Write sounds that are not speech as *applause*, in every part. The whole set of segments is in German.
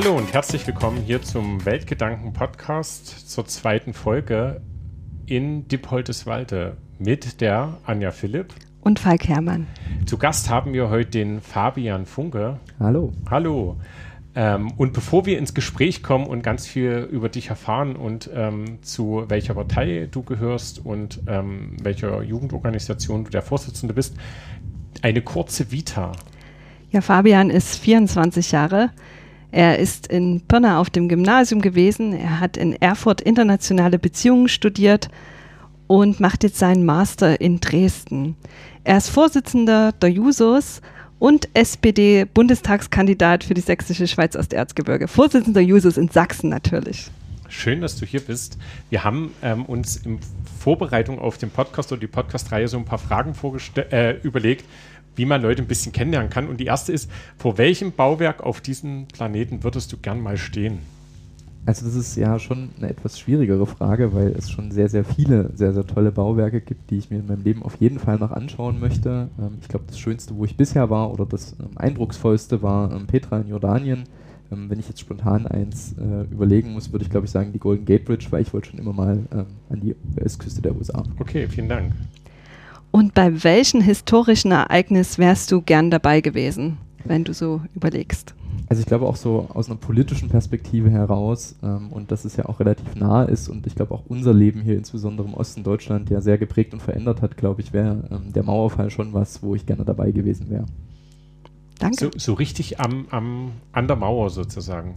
Hallo und herzlich willkommen hier zum Weltgedanken-Podcast zur zweiten Folge in Dippoldeswalde mit der Anja Philipp und Falk Herrmann. Zu Gast haben wir heute den Fabian Funke. Hallo. Hallo. Ähm, und bevor wir ins Gespräch kommen und ganz viel über dich erfahren und ähm, zu welcher Partei du gehörst und ähm, welcher Jugendorganisation du der Vorsitzende bist, eine kurze Vita. Ja, Fabian ist 24 Jahre. Er ist in Pirna auf dem Gymnasium gewesen. Er hat in Erfurt internationale Beziehungen studiert und macht jetzt seinen Master in Dresden. Er ist Vorsitzender der Jusos und SPD-Bundestagskandidat für die sächsische Schweiz Osterzgebirge. Vorsitzender Jusos in Sachsen natürlich. Schön, dass du hier bist. Wir haben ähm, uns in Vorbereitung auf den Podcast oder die Podcast-Reihe so ein paar Fragen äh, überlegt, wie man Leute ein bisschen kennenlernen kann. Und die erste ist, vor welchem Bauwerk auf diesem Planeten würdest du gern mal stehen? Also das ist ja schon eine etwas schwierigere Frage, weil es schon sehr, sehr viele sehr, sehr tolle Bauwerke gibt, die ich mir in meinem Leben auf jeden Fall noch anschauen möchte. Ähm, ich glaube, das Schönste, wo ich bisher war oder das ähm, eindrucksvollste war ähm, Petra in Jordanien. Wenn ich jetzt spontan eins äh, überlegen muss, würde ich glaube ich sagen die Golden Gate Bridge, weil ich wollte schon immer mal an die Westküste der USA. Okay, vielen Dank. Und bei welchem historischen Ereignis wärst du gern dabei gewesen, wenn du so überlegst? Also ich glaube auch so aus einer politischen Perspektive heraus ähm, und dass es ja auch relativ nah ist und ich glaube auch unser Leben hier insbesondere im Osten Deutschland ja sehr geprägt und verändert hat, glaube ich, wäre ähm, der Mauerfall schon was, wo ich gerne dabei gewesen wäre. Danke. So, so richtig am, am, an der Mauer sozusagen.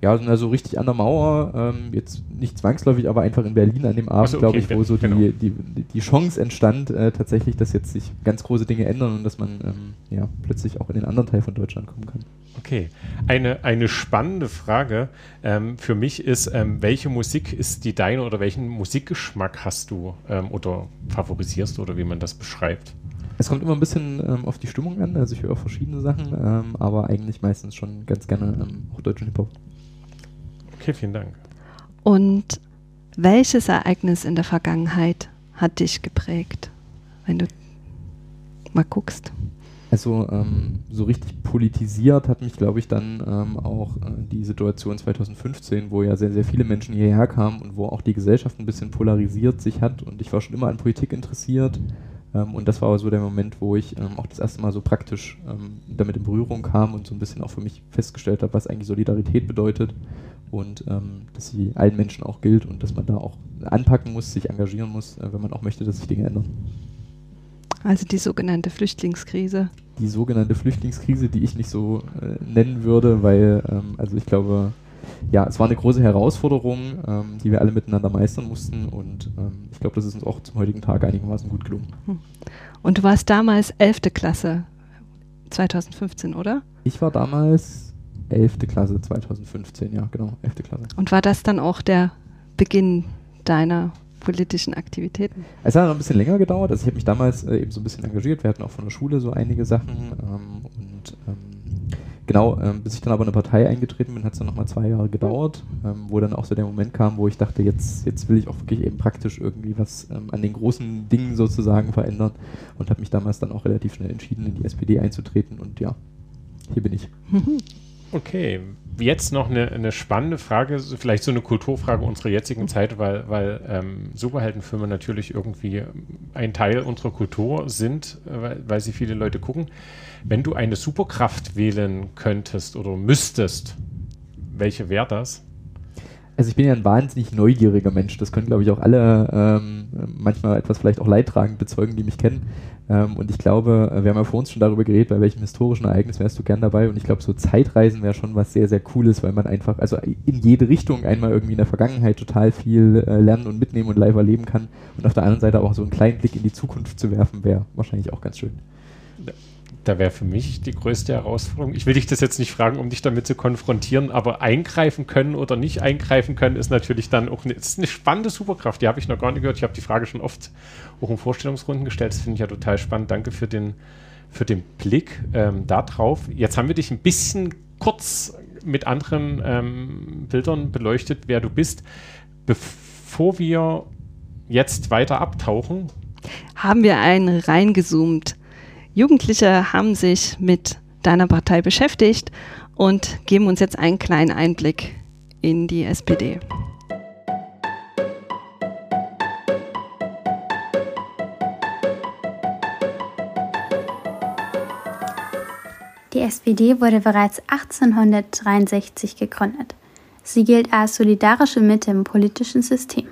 Ja, also richtig an der Mauer, ähm, jetzt nicht zwangsläufig, aber einfach in Berlin an dem Abend, so, okay, glaube ich, wo so genau. die, die, die Chance entstand, äh, tatsächlich, dass jetzt sich ganz große Dinge ändern und dass man ähm, ja, plötzlich auch in den anderen Teil von Deutschland kommen kann. Okay, eine, eine spannende Frage ähm, für mich ist, ähm, welche Musik ist die deine oder welchen Musikgeschmack hast du ähm, oder favorisierst oder wie man das beschreibt? Es kommt immer ein bisschen ähm, auf die Stimmung an, also ich höre verschiedene Sachen, aber eigentlich meistens schon ganz gerne auch deutschen Hip-Hop. Okay, vielen Dank. Und welches Ereignis in der Vergangenheit hat dich geprägt, wenn du mal guckst? Also ähm, so richtig politisiert hat mich, glaube ich, dann ähm, auch äh, die Situation 2015, wo ja sehr, sehr viele Menschen hierher kamen und wo auch die Gesellschaft ein bisschen polarisiert sich hat. Und ich war schon immer an Politik interessiert. Ähm, und das war aber so der Moment, wo ich ähm, auch das erste Mal so praktisch ähm, damit in Berührung kam und so ein bisschen auch für mich festgestellt habe, was eigentlich Solidarität bedeutet und ähm, dass sie allen Menschen auch gilt und dass man da auch anpacken muss, sich engagieren muss, äh, wenn man auch möchte, dass sich Dinge ändern. Also die sogenannte Flüchtlingskrise. Die sogenannte Flüchtlingskrise, die ich nicht so äh, nennen würde, weil, ähm, also ich glaube, ja, es war eine große Herausforderung, ähm, die wir alle miteinander meistern mussten und ähm, ich glaube, das ist uns auch zum heutigen Tag einigermaßen gut gelungen. Hm. Und du warst damals 11. Klasse 2015, oder? Ich war damals 11. Klasse 2015, ja, genau, 11. Klasse. Und war das dann auch der Beginn deiner politischen Aktivitäten? Es hat noch ein bisschen länger gedauert. Also ich habe mich damals äh, eben so ein bisschen engagiert. Wir hatten auch von der Schule so einige Sachen. Ähm, und ähm, genau, ähm, bis ich dann aber in eine Partei eingetreten bin, hat es dann nochmal zwei Jahre gedauert, ähm, wo dann auch so der Moment kam, wo ich dachte, jetzt, jetzt will ich auch wirklich eben praktisch irgendwie was ähm, an den großen Dingen sozusagen verändern. Und habe mich damals dann auch relativ schnell entschieden, in die SPD einzutreten. Und ja, hier bin ich. *laughs* Okay, jetzt noch eine, eine, spannende Frage, vielleicht so eine Kulturfrage unserer jetzigen. Zeit, weil, weil ähm, Superheldenfilme natürlich irgendwie ein Teil unserer Kultur sind, weil, weil sie viele Leute gucken. Wenn du eine Superkraft wählen könntest oder müsstest, welche wäre das? Also ich bin ja ein wahnsinnig neugieriger Mensch. Das können, glaube ich, auch alle ähm, manchmal etwas vielleicht auch leidtragend bezeugen, die mich kennen. Ähm, und ich glaube, äh, wir haben ja vor uns schon darüber geredet, bei welchem historischen Ereignis wärst du gern dabei. Und ich glaube, so Zeitreisen wäre schon was sehr, sehr Cooles, weil man einfach, also in jede Richtung einmal irgendwie in der Vergangenheit total viel äh, lernen und mitnehmen und live erleben kann. Und auf der anderen Seite auch so einen kleinen Blick in die Zukunft zu werfen, wäre wahrscheinlich auch ganz schön da wäre für mich die größte Herausforderung. Ich will dich das jetzt nicht fragen, um dich damit zu konfrontieren, aber eingreifen können oder nicht eingreifen können, ist natürlich dann auch eine, ist eine spannende Superkraft. Die habe ich noch gar nicht gehört. Ich habe die Frage schon oft auch in Vorstellungsrunden gestellt. Das finde ich ja total spannend. Danke für den, für den Blick ähm, darauf. Jetzt haben wir dich ein bisschen kurz mit anderen ähm, Bildern beleuchtet, wer du bist. Bevor wir jetzt weiter abtauchen, haben wir einen reingezoomt Jugendliche haben sich mit deiner Partei beschäftigt und geben uns jetzt einen kleinen Einblick in die SPD. Die SPD wurde bereits 1863 gegründet. Sie gilt als solidarische Mitte im politischen System.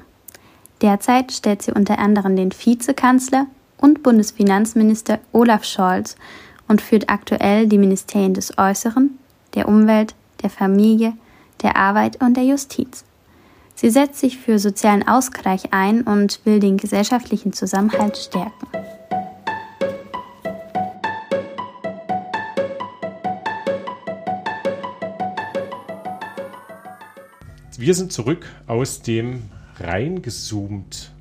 Derzeit stellt sie unter anderem den Vizekanzler und Bundesfinanzminister Olaf Scholz und führt aktuell die Ministerien des Äußeren, der Umwelt, der Familie, der Arbeit und der Justiz. Sie setzt sich für sozialen Ausgleich ein und will den gesellschaftlichen Zusammenhalt stärken. Wir sind zurück aus dem reingezoomt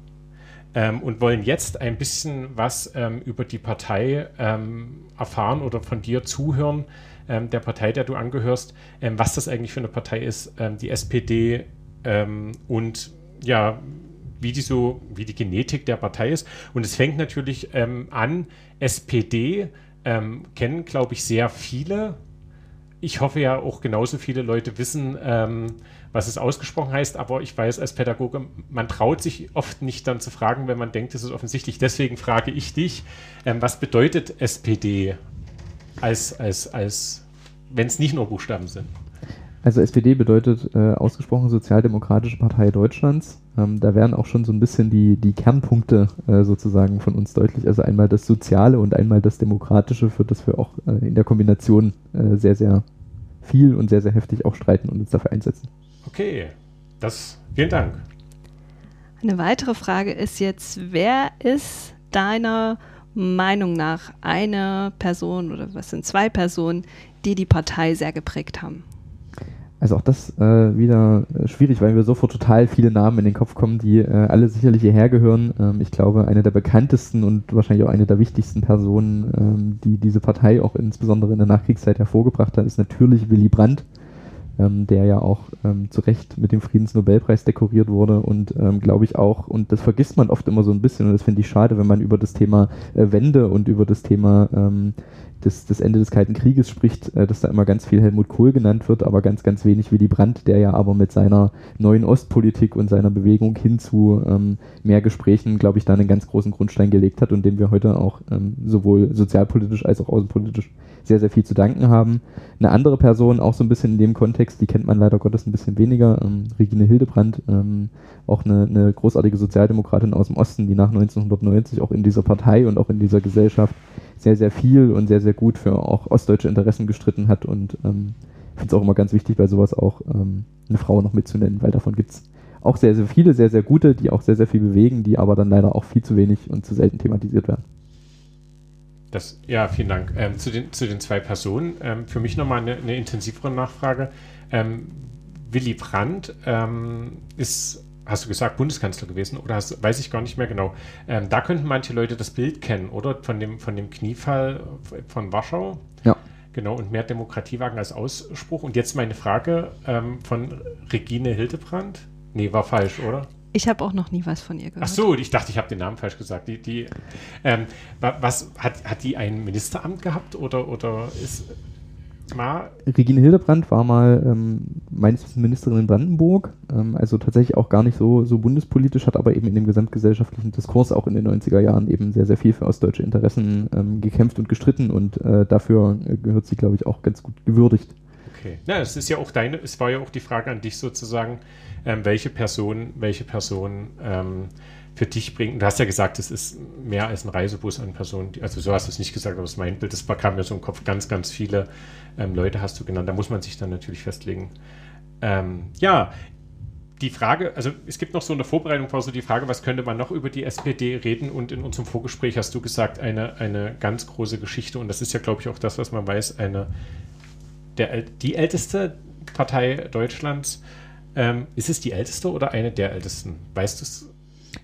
ähm, und wollen jetzt ein bisschen was ähm, über die Partei ähm, erfahren oder von dir zuhören, ähm, der Partei, der du angehörst, ähm, was das eigentlich für eine Partei ist, ähm, die SPD und ja, wie die so, wie die Genetik der Partei ist. Und es fängt natürlich an, SPD kennen, glaube ich, sehr viele. Ich hoffe ja auch genauso viele Leute wissen, was es ausgesprochen heißt, aber ich weiß als Pädagoge, man traut sich oft nicht dann zu fragen, wenn man denkt, es ist offensichtlich. Deswegen frage ich dich, ähm, was bedeutet SPD als, als, als wenn es nicht nur Buchstaben sind? Also SPD bedeutet äh, ausgesprochen Sozialdemokratische Partei Deutschlands. Ähm, da werden auch schon so ein bisschen die, die Kernpunkte äh, sozusagen von uns deutlich. Also einmal das Soziale und einmal das Demokratische, für das wir auch äh, in der Kombination äh, sehr, sehr viel und sehr, sehr heftig auch streiten und uns dafür einsetzen. Okay, das, vielen Dank. Eine weitere Frage ist jetzt, wer ist deiner Meinung nach eine Person oder was sind zwei Personen, die die Partei sehr geprägt haben? Also auch das äh, wieder äh, schwierig, weil mir sofort total viele Namen in den Kopf kommen, die äh, alle sicherlich hierher gehören. Ähm, ich glaube, eine der bekanntesten und wahrscheinlich auch eine der wichtigsten Personen, ähm, die diese Partei auch insbesondere in der Nachkriegszeit hervorgebracht hat, ist natürlich Willy Brandt ähm, der ja auch ähm, zu Recht mit dem Friedensnobelpreis dekoriert wurde und ähm, glaube ich auch, und das vergisst man oft immer so ein bisschen und das finde ich schade, wenn man über das Thema äh, Wende und über das Thema ähm, des, des Ende des Kalten Krieges spricht, äh, dass da immer ganz viel Helmut Kohl genannt wird, aber ganz, ganz wenig Willy Brandt, der ja aber mit seiner neuen Ostpolitik und seiner Bewegung hin zu ähm, mehr Gesprächen, glaube ich, da einen ganz großen Grundstein gelegt hat und dem wir heute auch ähm, sowohl sozialpolitisch als auch außenpolitisch sehr, sehr viel zu danken haben. Eine andere Person, auch so ein bisschen in dem Kontext, die kennt man leider Gottes ein bisschen weniger, ähm, Regine Hildebrandt, ähm, auch eine, eine großartige Sozialdemokratin aus dem Osten, die nach 1990 auch in dieser Partei und auch in dieser Gesellschaft sehr, sehr viel und sehr, sehr gut für auch ostdeutsche Interessen gestritten hat und ähm, finde es auch immer ganz wichtig, bei sowas auch ähm, eine Frau noch mitzunennen, weil davon gibt es auch sehr, sehr viele, sehr, sehr gute, die auch sehr, sehr viel bewegen, die aber dann leider auch viel zu wenig und zu selten thematisiert werden. Das, ja, vielen Dank. Ähm, zu, den, zu den zwei Personen. Ähm, für mich nochmal eine, eine intensivere Nachfrage. Ähm, Willy Brandt ähm, ist hast du gesagt, Bundeskanzler gewesen oder hast, weiß ich gar nicht mehr genau. Ähm, da könnten manche Leute das Bild kennen, oder? Von dem, von dem Kniefall von Warschau. Ja. Genau, und mehr Demokratie wagen als Ausspruch. Und jetzt meine Frage ähm, von Regine Hildebrand. Nee, war falsch, oder? Ich habe auch noch nie was von ihr gehört. Ach so, ich dachte, ich habe den Namen falsch gesagt. Die, die, ähm, was, hat, hat die ein Ministeramt gehabt oder, oder ist Mal. Regine Hildebrandt war mal ähm, meines Wissens Ministerin in Brandenburg, ähm, also tatsächlich auch gar nicht so, so bundespolitisch, hat aber eben in dem gesamtgesellschaftlichen Diskurs auch in den 90er Jahren eben sehr, sehr viel für ostdeutsche Interessen ähm, gekämpft und gestritten und äh, dafür äh, gehört sie, glaube ich, auch ganz gut gewürdigt. Okay. Ja, es ist ja auch deine, es war ja auch die Frage an dich sozusagen, ähm, welche Person, welche Person ähm, für dich bringt. Du hast ja gesagt, es ist mehr als ein Reisebus an Personen, die, also so hast du es nicht gesagt, aber das ist mein Bild, das kam mir so im Kopf, ganz, ganz viele ähm, Leute hast du genannt. Da muss man sich dann natürlich festlegen. Ähm, ja, die Frage, also es gibt noch so eine Vorbereitung vor so die Frage, was könnte man noch über die SPD reden? Und in unserem Vorgespräch hast du gesagt, eine, eine ganz große Geschichte, und das ist ja, glaube ich, auch das, was man weiß, eine der, die älteste Partei Deutschlands. Ähm, ist es die älteste oder eine der ältesten? Weißt du es?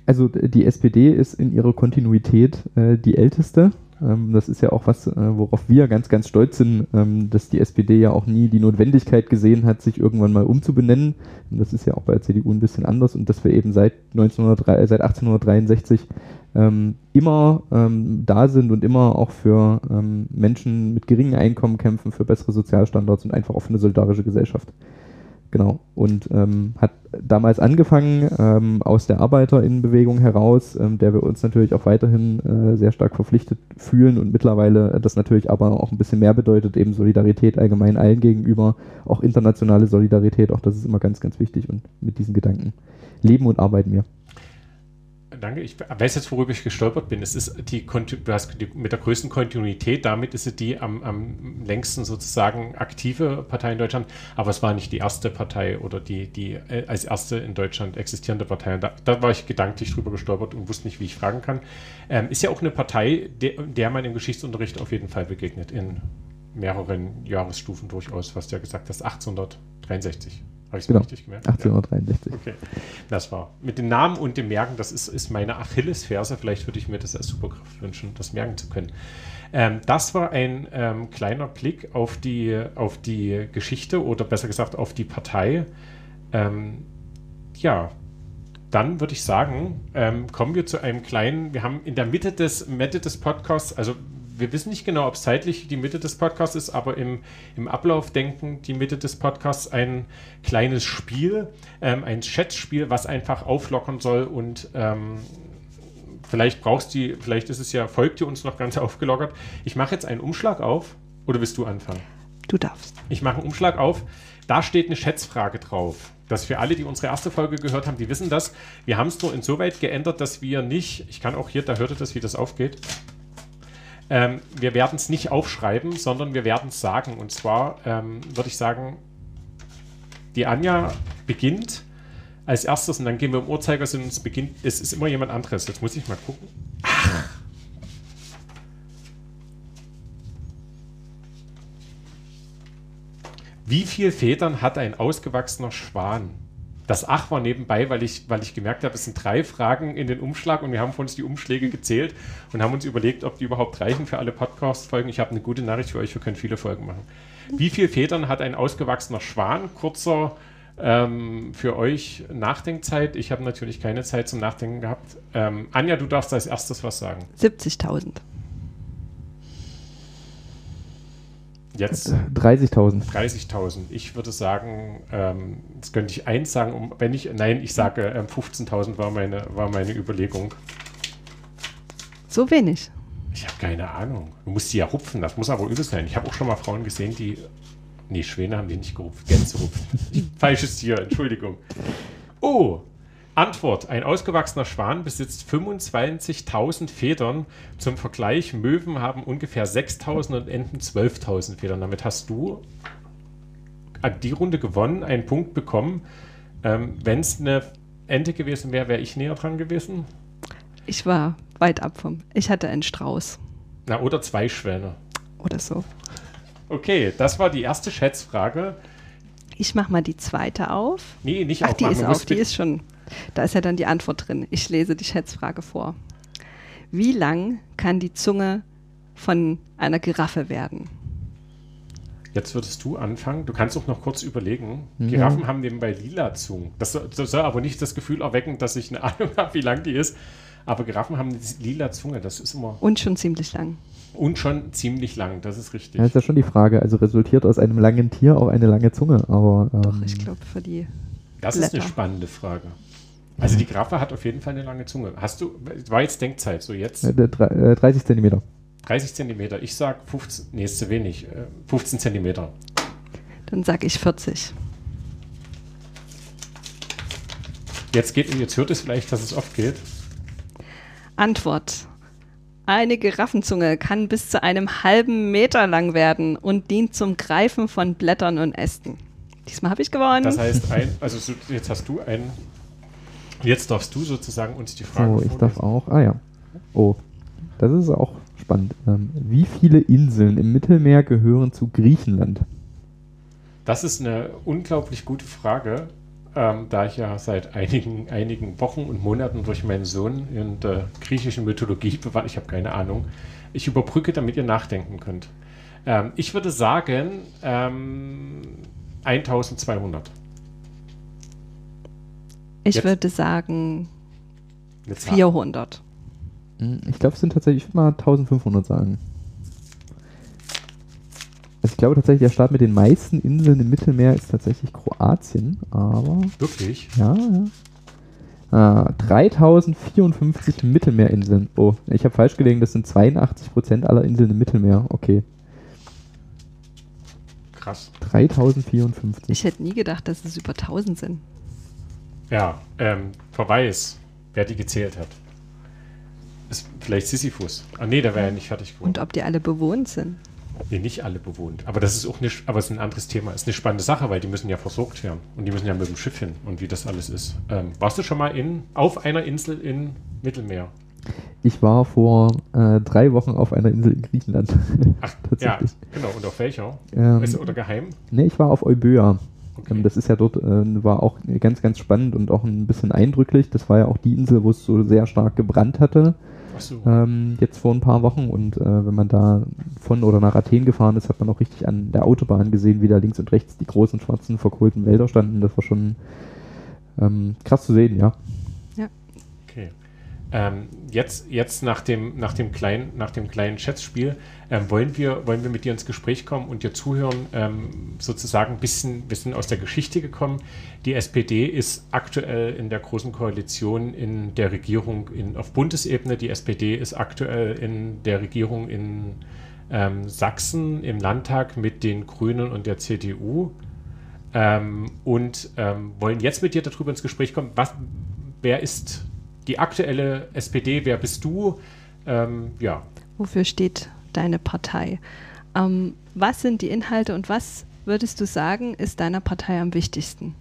Also die SPD ist in ihrer Kontinuität äh, die älteste. Ähm, das ist ja auch was, äh, worauf wir ganz, ganz stolz sind, ähm, dass die SPD ja auch nie die Notwendigkeit gesehen hat, sich irgendwann mal umzubenennen. Und das ist ja auch bei der CDU ein bisschen anders und dass wir eben seit, 1903, äh, seit 1863 ähm, immer ähm, da sind und immer auch für ähm, Menschen mit geringem Einkommen kämpfen, für bessere Sozialstandards und einfach auch für eine solidarische Gesellschaft. Genau. Und ähm, hat damals angefangen ähm, aus der Arbeiterinnenbewegung heraus, ähm, der wir uns natürlich auch weiterhin äh, sehr stark verpflichtet fühlen und mittlerweile das natürlich aber auch ein bisschen mehr bedeutet, eben Solidarität allgemein allen gegenüber, auch internationale Solidarität, auch das ist immer ganz, ganz wichtig und mit diesen Gedanken leben und arbeiten wir danke. Ich weiß jetzt, worüber ich gestolpert bin. Es ist die, du hast die, mit der größten Kontinuität, damit ist sie die am, am, längsten sozusagen aktive Partei in Deutschland. Aber es war nicht die erste Partei oder die, die äh, als erste in Deutschland existierende Partei. Da, da, war ich gedanklich drüber gestolpert und wusste nicht, wie ich fragen kann. Ähm, ist ja auch eine Partei, der, der man im Geschichtsunterricht auf jeden Fall begegnet, in mehreren Jahresstufen durchaus, was du ja gesagt hast, 1863. Habe ich es genau. richtig gemerkt? 1863. Ja. Okay. Das war. Mit den Namen und dem Merken, das ist, ist meine Achillesferse. Vielleicht würde ich mir das als Superkraft wünschen, das merken zu können. Ähm, das war ein ähm, kleiner Blick auf die, auf die Geschichte oder besser gesagt auf die Partei. Ähm, ja, dann würde ich sagen, ähm, kommen wir zu einem kleinen, wir haben in der Mitte des, Mitte des Podcasts, also wir wissen nicht genau, ob es zeitlich die Mitte des Podcasts ist, aber im, im Ablauf denken die Mitte des Podcasts ein kleines Spiel, ähm, ein Chatspiel, was einfach auflockern soll und ähm, vielleicht brauchst du, vielleicht ist es ja, folgt ihr uns noch ganz *laughs* aufgelockert. Ich mache jetzt einen Umschlag auf oder willst du anfangen? Du darfst. Ich mache einen Umschlag auf. Da steht eine Schätzfrage drauf. Das für alle, die unsere erste Folge gehört haben, die wissen das. Wir haben es nur insoweit geändert, dass wir nicht, ich kann auch hier, da hört ihr das, wie das aufgeht. Ähm, wir werden es nicht aufschreiben, sondern wir werden es sagen. Und zwar ähm, würde ich sagen, die Anja beginnt als erstes und dann gehen wir im Uhrzeigersinn und es beginnt, es ist immer jemand anderes. Jetzt muss ich mal gucken. Ach. Wie viele Federn hat ein ausgewachsener Schwan? Das Ach war nebenbei, weil ich, weil ich gemerkt habe, es sind drei Fragen in den Umschlag und wir haben von uns die Umschläge gezählt und haben uns überlegt, ob die überhaupt reichen für alle Podcast-Folgen. Ich habe eine gute Nachricht für euch, wir können viele Folgen machen. Wie viele Federn hat ein ausgewachsener Schwan? Kurzer ähm, für euch Nachdenkzeit. Ich habe natürlich keine Zeit zum Nachdenken gehabt. Ähm, Anja, du darfst als erstes was sagen. 70.000. Jetzt 30.000. 30.000. Ich würde sagen, ähm, das könnte ich eins sagen, um, wenn ich, nein, ich sage ähm, 15.000 war meine, war meine Überlegung. So wenig. Ich habe keine Ahnung. Du musst die ja rupfen, das muss aber übel sein. Ich habe auch schon mal Frauen gesehen, die, nee, Schwäne haben die nicht gerupft, Gänse rupfen. *laughs* Falsches Tier, Entschuldigung. Oh, Antwort: Ein ausgewachsener Schwan besitzt 25.000 Federn. Zum Vergleich: Möwen haben ungefähr 6.000 und Enten 12.000 Federn. Damit hast du die Runde gewonnen, einen Punkt bekommen. Ähm, Wenn es eine Ente gewesen wäre, wäre ich näher dran gewesen. Ich war weit ab vom. Ich hatte einen Strauß. Na, oder zwei Schwäne. Oder so. Okay, das war die erste Schätzfrage. Ich mache mal die zweite auf. Nee, nicht Ach, aufmachen. die ist auf, die ist schon. Da ist ja dann die Antwort drin. Ich lese die Schätzfrage vor. Wie lang kann die Zunge von einer Giraffe werden? Jetzt würdest du anfangen. Du kannst auch noch kurz überlegen. Mhm. Giraffen haben nebenbei lila Zungen. Das soll, das soll, aber nicht das Gefühl erwecken, dass ich eine *laughs* Ahnung habe, wie lang die ist. Aber Giraffen haben eine lila Zunge. Das ist immer. Und schon ziemlich lang. Und schon ziemlich lang, das ist richtig. Ja, ist ja schon die Frage. Also resultiert aus einem langen Tier auch eine lange Zunge. Aber, ähm, Doch, ich glaube für die. Das Blätter. ist eine spannende Frage. Also die Giraffe hat auf jeden Fall eine lange Zunge. Hast du, war jetzt Denkzeit, so jetzt? Äh, 30 Zentimeter. 30 Zentimeter. Ich sag 15, nee, ist zu wenig. 15 äh, Zentimeter. Dann sag ich 40. Jetzt geht, jetzt hört es vielleicht, dass es oft geht. Antwort. Eine Giraffenzunge kann bis zu einem halben Meter lang werden und dient zum Greifen von Blättern und Ästen. Diesmal habe ich gewonnen. Das heißt, *laughs* ein, also jetzt hast du einen Jetzt darfst du sozusagen uns die Frage. Oh, ich darf auch. Ah ja. Oh, das ist auch spannend. Ähm, wie viele Inseln im Mittelmeer gehören zu Griechenland? Das ist eine unglaublich gute Frage, ähm, da ich ja seit einigen, einigen Wochen und Monaten durch meinen Sohn in der griechischen Mythologie bewahre. Ich habe keine Ahnung. Ich überbrücke, damit ihr nachdenken könnt. Ähm, ich würde sagen ähm, 1200. Ich Jetzt- würde sagen Eine Zahl. 400. Hm, Ich glaube, es sind tatsächlich, ich würde mal 1500 sagen. Also ich glaube tatsächlich, der Staat mit den meisten Inseln im Mittelmeer ist tatsächlich Kroatien, aber Wirklich? ja, ja. Ah, 3054 Mittelmeerinseln. Oh, ich habe falsch gelegen, das sind 82% aller Inseln im Mittelmeer. Okay, Krass. 3054. Ich hätte nie gedacht, dass es über 1000 sind. Ja, ähm, Verweis, wer die gezählt hat. Ist vielleicht Sisyphus. Ah, nee, der wäre ja nicht fertig geworden. Und ob die alle bewohnt sind. Nee, nicht alle bewohnt. Aber das ist auch nicht, aber es ist ein anderes Thema. Ist eine spannende Sache, weil die müssen ja versorgt werden. Und die müssen ja mit dem Schiff hin und wie das alles ist. Ähm, warst du schon mal in, auf einer Insel in Mittelmeer? Ich war vor äh, drei Wochen auf einer Insel in Griechenland. *laughs* Ach, ja, Tatsächlich. genau. Und auf welcher? Ähm, du, oder geheim? Nee, ich war auf Euböa. Okay. Ähm, Das ist ja dort, äh, war auch ganz, ganz spannend und auch ein bisschen eindrücklich. Das war ja auch die Insel, wo es so sehr stark gebrannt hatte, Achso. ähm, jetzt vor ein paar Wochen. Und äh, wenn man da von oder nach Athen gefahren ist, hat man auch richtig an der Autobahn gesehen, wie da links und rechts die großen schwarzen verkohlten Wälder standen. Das war schon ähm, krass zu sehen, ja. Ähm, jetzt jetzt nach, dem, nach, dem kleinen, nach dem kleinen Schätzspiel ähm, wollen, wir, wollen wir mit dir ins Gespräch kommen und dir zuhören, ähm, sozusagen ein bisschen, sind aus der Geschichte gekommen. Die SPD ist aktuell in der Großen Koalition in der Regierung in, auf Bundesebene. Die SPD ist aktuell in der Regierung in ähm, Sachsen im Landtag mit den Grünen und der CDU. Ähm, und ähm, wollen jetzt mit dir darüber ins Gespräch kommen, was, wer ist die aktuelle SPD, wer bist du? Ähm, ja, Wofür steht deine Partei? Ähm, was sind die Inhalte und was würdest du sagen, ist deiner Partei am wichtigsten?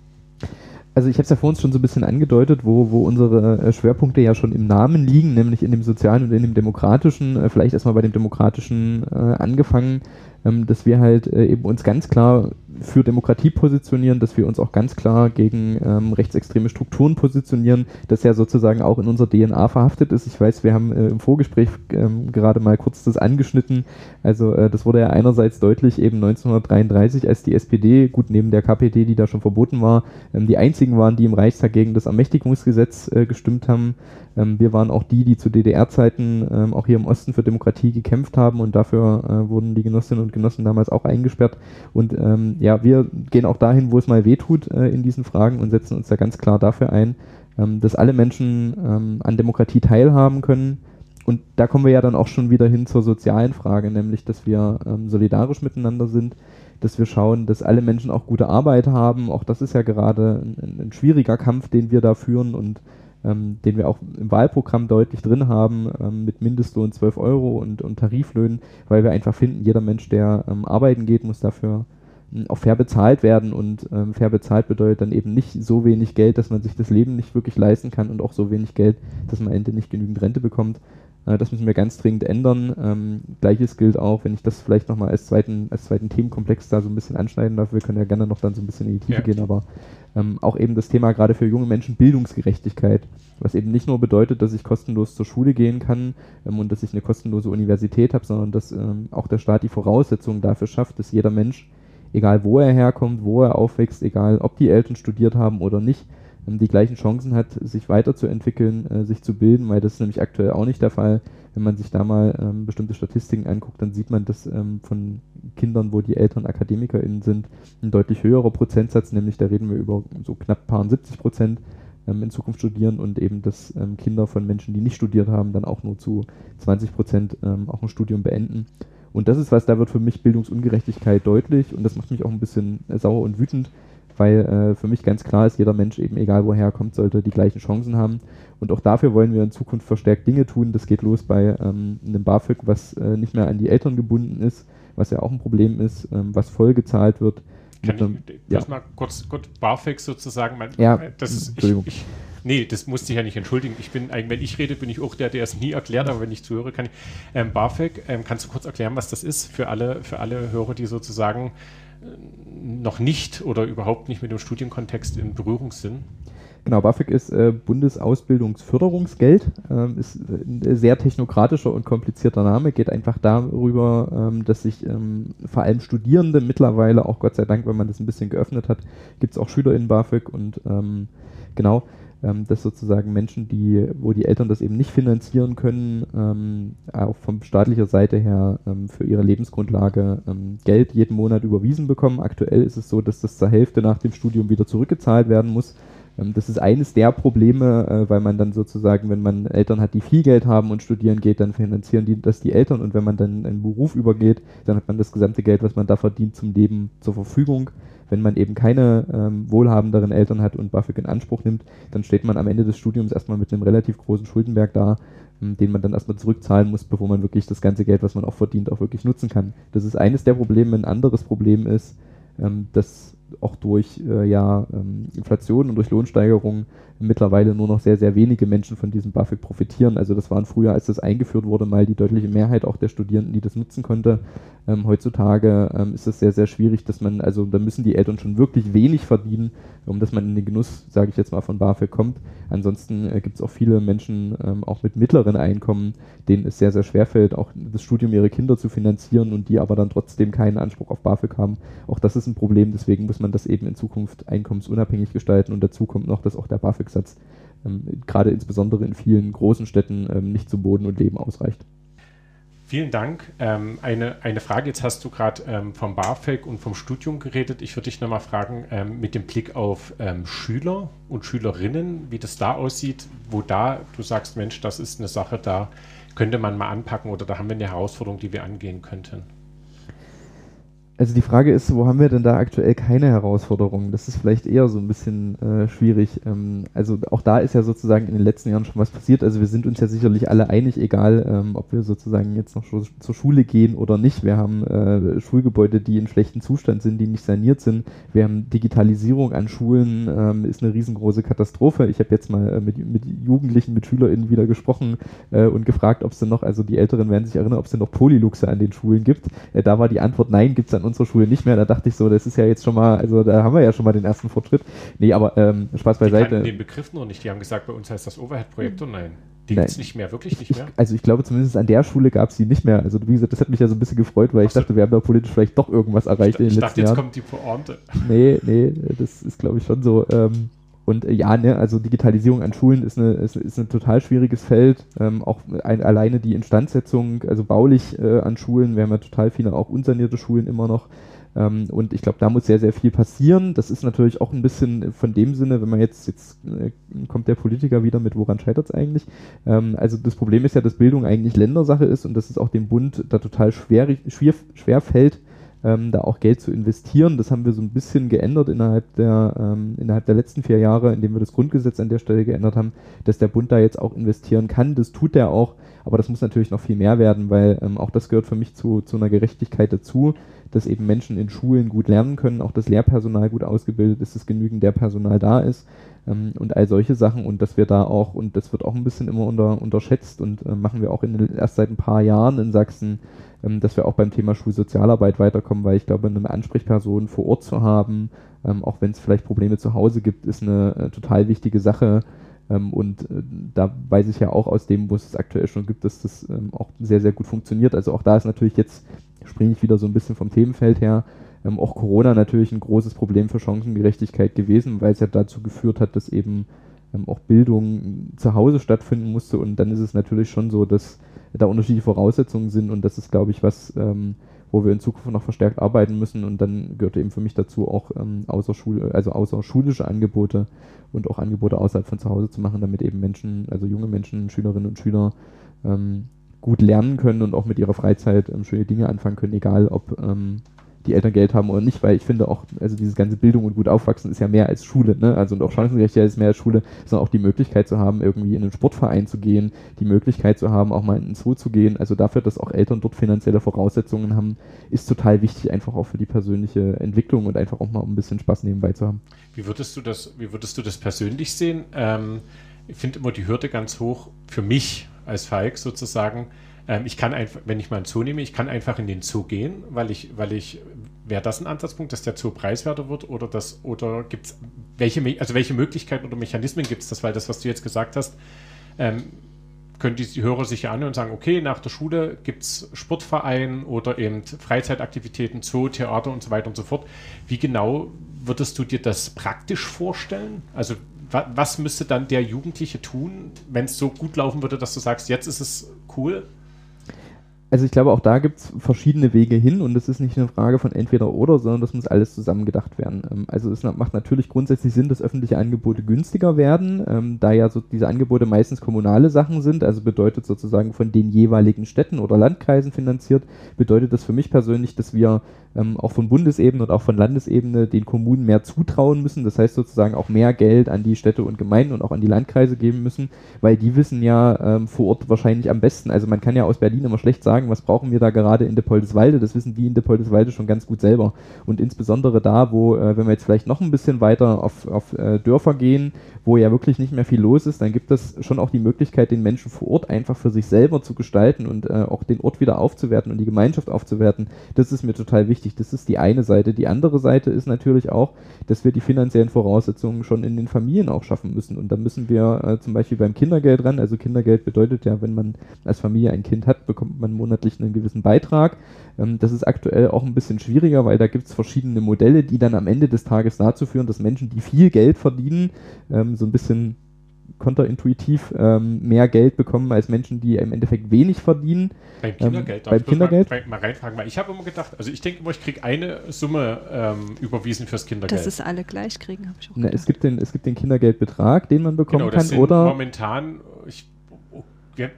Also ich habe es ja vor uns schon so ein bisschen angedeutet, wo, wo unsere äh, Schwerpunkte ja schon im Namen liegen, nämlich in dem sozialen und in dem demokratischen, äh, vielleicht erstmal bei dem demokratischen äh, angefangen, ähm, dass wir halt äh, eben uns ganz klar für Demokratie positionieren, dass wir uns auch ganz klar gegen ähm, rechtsextreme Strukturen positionieren, das ja sozusagen auch in unserer DNA verhaftet ist. Ich weiß, wir haben äh, im Vorgespräch ähm, gerade mal kurz das angeschnitten. Also äh, das wurde ja einerseits deutlich eben 1933, als die SPD, gut neben der KPD, die da schon verboten war, ähm, die einzigen waren, die im Reichstag gegen das Ermächtigungsgesetz äh, gestimmt haben. Ähm, wir waren auch die, die zu DDR-Zeiten ähm, auch hier im Osten für Demokratie gekämpft haben und dafür äh, wurden die Genossinnen und Genossen damals auch eingesperrt. Und ähm, ja, wir gehen auch dahin, wo es mal wehtut äh, in diesen Fragen und setzen uns da ganz klar dafür ein, ähm, dass alle Menschen ähm, an Demokratie teilhaben können. Und da kommen wir ja dann auch schon wieder hin zur sozialen Frage, nämlich, dass wir ähm, solidarisch miteinander sind, dass wir schauen, dass alle Menschen auch gute Arbeit haben. Auch das ist ja gerade ein, ein, schwieriger Kampf, den wir da führen und ähm, den wir auch im Wahlprogramm deutlich drin haben, ähm, mit Mindestlohn 12 Euro und, und Tariflöhnen, weil wir einfach finden, jeder Mensch, der ähm, arbeiten geht, muss dafür auch fair bezahlt werden und ähm, fair bezahlt bedeutet dann eben nicht so wenig Geld, dass man sich das Leben nicht wirklich leisten kann und auch so wenig Geld, dass man am Ende nicht genügend Rente bekommt. Äh, das müssen wir ganz dringend ändern. Ähm, Gleiches gilt auch, wenn ich das vielleicht nochmal als zweiten, als zweiten Themenkomplex da so ein bisschen anschneiden darf. Wir können ja gerne noch dann so ein bisschen in die Tiefe Ja. gehen, aber ähm, auch eben das Thema gerade für junge Menschen Bildungsgerechtigkeit, was eben nicht nur bedeutet, dass ich kostenlos zur Schule gehen kann ähm, und dass ich eine kostenlose Universität habe, sondern dass ähm, auch der Staat die Voraussetzungen dafür schafft, dass jeder Mensch, egal wo er herkommt, wo er aufwächst, egal ob die Eltern studiert haben oder nicht, ähm, die gleichen Chancen hat, sich weiterzuentwickeln, äh, sich zu bilden, weil das ist nämlich aktuell auch nicht der Fall. Wenn man sich da mal ähm, bestimmte Statistiken anguckt, dann sieht man, dass ähm, von Kindern, wo die Eltern AkademikerInnen sind, ein deutlich höherer Prozentsatz, nämlich da reden wir über so knapp paar 70 Prozent in Zukunft studieren und eben, dass Kinder von Menschen, die nicht studiert haben, dann auch nur zu 20 Prozent auch ein Studium beenden. Und das ist was, da wird für mich Bildungsungerechtigkeit deutlich und das macht mich auch ein bisschen äh, sauer und wütend, weil äh, für mich ganz klar ist, jeder Mensch eben, egal woher er kommt, sollte die gleichen Chancen haben. Und auch dafür wollen wir in Zukunft verstärkt Dinge tun. Das geht los bei ähm, einem BAföG, was äh, nicht mehr an die Eltern gebunden ist, was ja auch ein Problem ist, ähm, was voll gezahlt wird. Kann Mit einem- ich ja. mal kurz, kurz BAföG sozusagen? Mein, Ja, das ist, ich, Entschuldigung. ich, nee, das musste ich ja nicht entschuldigen. Ich bin, wenn ich rede, bin ich auch der, der es nie erklärt, aber wenn ich zuhöre, kann ich. Ähm, BAföG, ähm, kannst du kurz erklären, was das ist für alle, für alle Hörer, die sozusagen noch nicht oder überhaupt nicht mit dem Studienkontext in Berührung sind? Genau, BAföG ist äh, Bundesausbildungsförderungsgeld, ähm, ist ein sehr technokratischer und komplizierter Name, geht einfach darüber, ähm, dass sich ähm, vor allem Studierende mittlerweile, auch Gott sei Dank, wenn man das ein bisschen geöffnet hat, gibt es auch Schüler in BAföG und ähm, genau, ähm, dass sozusagen Menschen, die, wo die Eltern das eben nicht finanzieren können, ähm, auch von staatlicher Seite her für ihre Lebensgrundlage Geld jeden Monat überwiesen bekommen. Aktuell ist es so, dass das zur Hälfte nach dem Studium wieder zurückgezahlt werden muss ähm, das ist eines der Probleme, äh, weil man dann sozusagen, wenn man Eltern hat, die viel Geld haben und studieren geht, dann finanzieren die das die Eltern und wenn man dann in einen Beruf übergeht, dann hat man das gesamte Geld, was man da verdient, zum Leben zur Verfügung. Wenn man eben keine ähm, wohlhabenderen Eltern hat und BAföG in Anspruch nimmt, dann steht man am Ende des Studiums erstmal mit einem relativ großen Schuldenberg da, ähm, den man dann erstmal zurückzahlen muss, bevor man wirklich das ganze Geld, was man auch verdient, auch wirklich nutzen kann. Das ist eines der Probleme. Ein anderes Problem ist, ähm, dass auch durch äh, ja, ähm, Inflation und durch Lohnsteigerungen mittlerweile nur noch sehr, sehr wenige Menschen von diesem BAföG profitieren. Also das waren früher, als das eingeführt wurde, mal die deutliche Mehrheit auch der Studierenden, die das nutzen konnte. Ähm, heutzutage ähm, ist es sehr, sehr schwierig, dass man, also da müssen die Eltern schon wirklich wenig verdienen, um dass man in den Genuss, sage ich jetzt mal, von BAföG kommt. Ansonsten äh, gibt es auch viele Menschen, ähm, auch mit mittleren Einkommen, denen es sehr, sehr schwer fällt, auch das Studium ihrer Kinder zu finanzieren und die aber dann trotzdem keinen Anspruch auf BAföG haben. Auch das ist ein Problem, deswegen muss man das eben in Zukunft einkommensunabhängig gestalten und dazu kommt noch, dass auch der BAföG-Satz ähm, gerade insbesondere in vielen großen Städten ähm, nicht zu Boden und Leben ausreicht. Vielen Dank. Ähm, eine, eine Frage, jetzt hast du gerade ähm, vom BAföG und vom Studium geredet. Ich würde dich nochmal fragen, ähm, mit dem Blick auf ähm, Schüler und Schülerinnen, wie das da aussieht, wo da du sagst, Mensch, das ist eine Sache, da könnte man mal anpacken oder da haben wir eine Herausforderung, die wir angehen könnten. Also die Frage ist, wo haben wir denn da aktuell keine Herausforderungen? Das ist vielleicht eher so ein bisschen äh, schwierig. Ähm, also auch da ist ja sozusagen in den letzten Jahren schon was passiert. Also wir sind uns ja sicherlich alle einig, egal ähm, ob wir sozusagen jetzt noch zur Schule gehen oder nicht. Wir haben äh, Schulgebäude, die in schlechtem Zustand sind, die nicht saniert sind. Wir haben Digitalisierung an Schulen, ähm, ist eine riesengroße Katastrophe. Ich habe jetzt mal äh, mit, mit, Jugendlichen, mit SchülerInnen wieder gesprochen äh, und gefragt, ob es denn noch, also die Älteren werden sich erinnern, ob es denn noch Polyluxe an den Schulen gibt. Äh, da war die Antwort, nein, gibt es an unserer Schule nicht mehr. Da dachte ich so, das ist ja jetzt schon mal, also da haben wir ja schon mal den ersten Fortschritt. Nee, aber ähm, Spaß beiseite. Die den Begriff noch nicht. Die haben gesagt, bei uns heißt das Overhead-Projektor. Nein. Die gibt es nicht mehr, wirklich nicht mehr? Ich, also ich glaube zumindest an der Schule gab es die nicht mehr. Also wie gesagt, das hat mich ja so ein bisschen gefreut, weil Ach ich dachte, wir haben da politisch vielleicht doch irgendwas erreicht ich, in den ich letzten dachte, Jahren. jetzt kommt die Pointe. Nee, nee, das ist glaube ich schon so. Ähm, und äh, ja, ne, also Digitalisierung an Schulen ist, eine, ist, ist ein total schwieriges Feld. Ähm, auch ein, alleine die Instandsetzung, also baulich äh, an Schulen, wir haben ja total viele auch unsanierte Schulen immer noch. Ähm, und ich glaube, da muss sehr, sehr viel passieren. Das ist natürlich auch ein bisschen von dem Sinne, wenn man jetzt, jetzt äh, kommt der Politiker wieder mit, woran scheitert es eigentlich? Ähm, also das Problem ist ja, dass Bildung eigentlich Ländersache ist und dass es auch dem Bund da total schwer, schwer, schwer fällt, ähm, da auch Geld zu investieren. Das haben wir so ein bisschen geändert innerhalb der, ähm, innerhalb der letzten vier Jahre, indem wir das Grundgesetz an der Stelle geändert haben, dass der Bund da jetzt auch investieren kann. Das tut er auch, aber das muss natürlich noch viel mehr werden, weil ähm, auch das gehört für mich zu, zu einer Gerechtigkeit dazu dass eben Menschen in Schulen gut lernen können, auch das Lehrpersonal gut ausgebildet ist, dass genügend Lehrpersonal da ist ähm, und all solche Sachen und dass wir da auch, und das wird auch ein bisschen immer unter, unterschätzt und äh, machen wir auch in, erst seit ein paar Jahren in Sachsen, ähm, dass wir auch beim Thema Schulsozialarbeit weiterkommen, weil ich glaube, eine Ansprechperson vor Ort zu haben, ähm, auch wenn es vielleicht Probleme zu Hause gibt, ist eine äh, total wichtige Sache. Ähm, und äh, da weiß ich ja auch aus dem, wo es aktuell schon gibt, dass das ähm, auch sehr, sehr gut funktioniert. Also auch da ist natürlich jetzt springe ich wieder so ein bisschen vom Themenfeld her. Ähm, auch Corona natürlich ein großes Problem für Chancengerechtigkeit gewesen, weil es ja dazu geführt hat, dass eben ähm, auch Bildung zu Hause stattfinden musste. Und dann ist es natürlich schon so, dass da unterschiedliche Voraussetzungen sind und das ist, glaube ich, was, ähm, wo wir in Zukunft noch verstärkt arbeiten müssen. Und dann gehört eben für mich dazu auch ähm, außerschul also außerschulische Angebote und auch Angebote außerhalb von zu Hause zu machen, damit eben Menschen, also junge Menschen, Schülerinnen und Schüler ähm, gut lernen können und auch mit ihrer Freizeit ähm, schöne Dinge anfangen können, egal ob ähm, die Eltern Geld haben oder nicht, weil ich finde auch, also diese ganze Bildung und gut aufwachsen ist ja mehr als Schule, ne? Also und auch Chancengerechtigkeit ist mehr als Schule, sondern auch die Möglichkeit zu haben, irgendwie in einen Sportverein zu gehen, die Möglichkeit zu haben, auch mal in den Zoo zu gehen. Also dafür, dass auch Eltern dort finanzielle Voraussetzungen haben, ist total wichtig, einfach auch für die persönliche Entwicklung und einfach auch mal ein bisschen Spaß nebenbei zu haben. Wie würdest du das, wie würdest du das persönlich sehen? Ähm, ich finde immer die Hürde ganz hoch für mich als Falk sozusagen, Ähm, ich kann einfach, wenn ich mal einen Zoo nehme, ich kann einfach in den Zoo gehen, weil ich, weil ich, wäre das ein Ansatzpunkt, dass der Zoo preiswerter wird oder das, oder gibt es, welche, also welche Möglichkeiten oder Mechanismen gibt es das, weil das, was du jetzt gesagt hast, ähm, können die Hörer sich ja anhören und sagen, okay, nach der Schule gibt es Sportverein oder eben Freizeitaktivitäten, Zoo, Theater und so weiter und so fort. Wie genau würdest du dir das praktisch vorstellen? Also wa was müsste dann der Jugendliche tun, wenn es so gut laufen würde, dass du sagst, jetzt ist es cool? Also ich glaube, auch da gibt es verschiedene Wege hin und es ist nicht eine Frage von entweder oder, sondern das muss alles zusammen gedacht werden. Ähm, also es macht natürlich grundsätzlich Sinn, dass öffentliche Angebote günstiger werden, ähm, da ja so diese Angebote meistens kommunale Sachen sind, also bedeutet sozusagen von den jeweiligen Städten oder Landkreisen finanziert, bedeutet das für mich persönlich, dass wir ähm, auch von Bundesebene und auch von Landesebene den Kommunen mehr zutrauen müssen. Das heißt sozusagen auch mehr Geld an die Städte und Gemeinden und auch an die Landkreise geben müssen, weil die wissen ja ähm, vor Ort wahrscheinlich am besten. Also man kann ja aus Berlin immer schlecht sagen, was brauchen wir da gerade in Depoldeswalde. Das wissen die in Depoldeswalde schon ganz gut selber. Und insbesondere da, wo, äh, wenn wir jetzt vielleicht noch ein bisschen weiter auf, auf äh, Dörfer gehen, wo ja wirklich nicht mehr viel los ist, dann gibt es schon auch die Möglichkeit, den Menschen vor Ort einfach für sich selber zu gestalten und äh, auch den Ort wieder aufzuwerten und die Gemeinschaft aufzuwerten. Das ist mir total wichtig. Das ist die eine Seite. Die andere Seite ist natürlich auch, dass wir die finanziellen Voraussetzungen schon in den Familien auch schaffen müssen. Und da müssen wir äh, zum Beispiel beim Kindergeld ran. Also Kindergeld bedeutet ja, wenn man als Familie ein Kind hat, bekommt man monatlich einen gewissen Beitrag. Ähm, das ist aktuell auch ein bisschen schwieriger, weil da gibt es verschiedene Modelle, die dann am Ende des Tages dazu führen, dass Menschen, die viel Geld verdienen, ähm, so ein bisschen konterintuitiv ähm, mehr Geld bekommen als Menschen, die im Endeffekt wenig verdienen. Beim Kindergeld, ähm, beim Kindergeld? Mal, mal, reinfragen, weil ich habe immer gedacht, also ich denke immer, ich kriege eine Summe ähm, überwiesen fürs Kindergeld. Dass es alle gleich kriegen, habe ich auch Na, es, gibt den, es gibt den Kindergeldbetrag, den man bekommen genau, kann, oder? Momentan, ich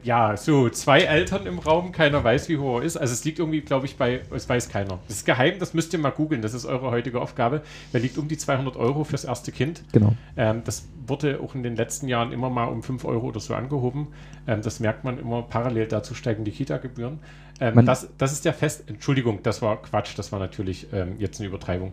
ja, so zwei Eltern im Raum, keiner weiß, wie hoch er ist. Also es liegt irgendwie, glaube ich, bei, es weiß keiner. Das ist geheim, das müsst ihr mal googeln, das ist eure heutige Aufgabe. Er liegt um die 200 Euro fürs erste Kind. Genau. Ähm, das wurde auch in den letzten Jahren immer mal um 5 Euro oder so angehoben. Ähm, das merkt man immer, parallel dazu steigen die Kita-Gebühren. Ähm, das, das ist der Fest, Entschuldigung, das war Quatsch, das war natürlich ähm, jetzt eine Übertreibung.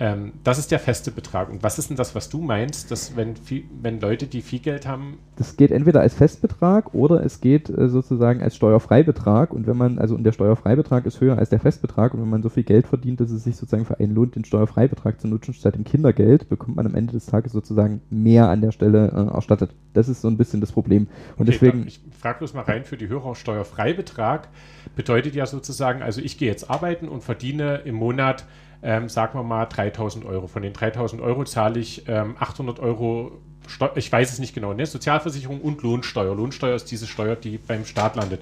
Ähm, das ist der feste Betrag. Und was ist denn das, was du meinst, dass wenn, viel, wenn Leute, die viel Geld haben. Das geht entweder als Festbetrag oder es geht äh, sozusagen als Steuerfreibetrag. Und wenn man, also und der Steuerfreibetrag ist höher als der Festbetrag und wenn man so viel Geld verdient, dass es sich sozusagen für einen lohnt, den Steuerfreibetrag zu nutzen statt dem Kindergeld, bekommt man am Ende des Tages sozusagen mehr an der Stelle äh, erstattet. Das ist so ein bisschen das Problem. Und okay, deswegen. Ich frage bloß mal rein für die Hörer, Steuerfreibetrag bedeutet ja sozusagen, also ich gehe jetzt arbeiten und verdiene im Monat ähm, sagen wir mal 3000 Euro. Von den 3000 Euro zahle ich ähm, 800 Euro, Steu ich weiß es nicht genau, ne? Sozialversicherung und Lohnsteuer. Lohnsteuer ist diese Steuer, die beim Staat landet.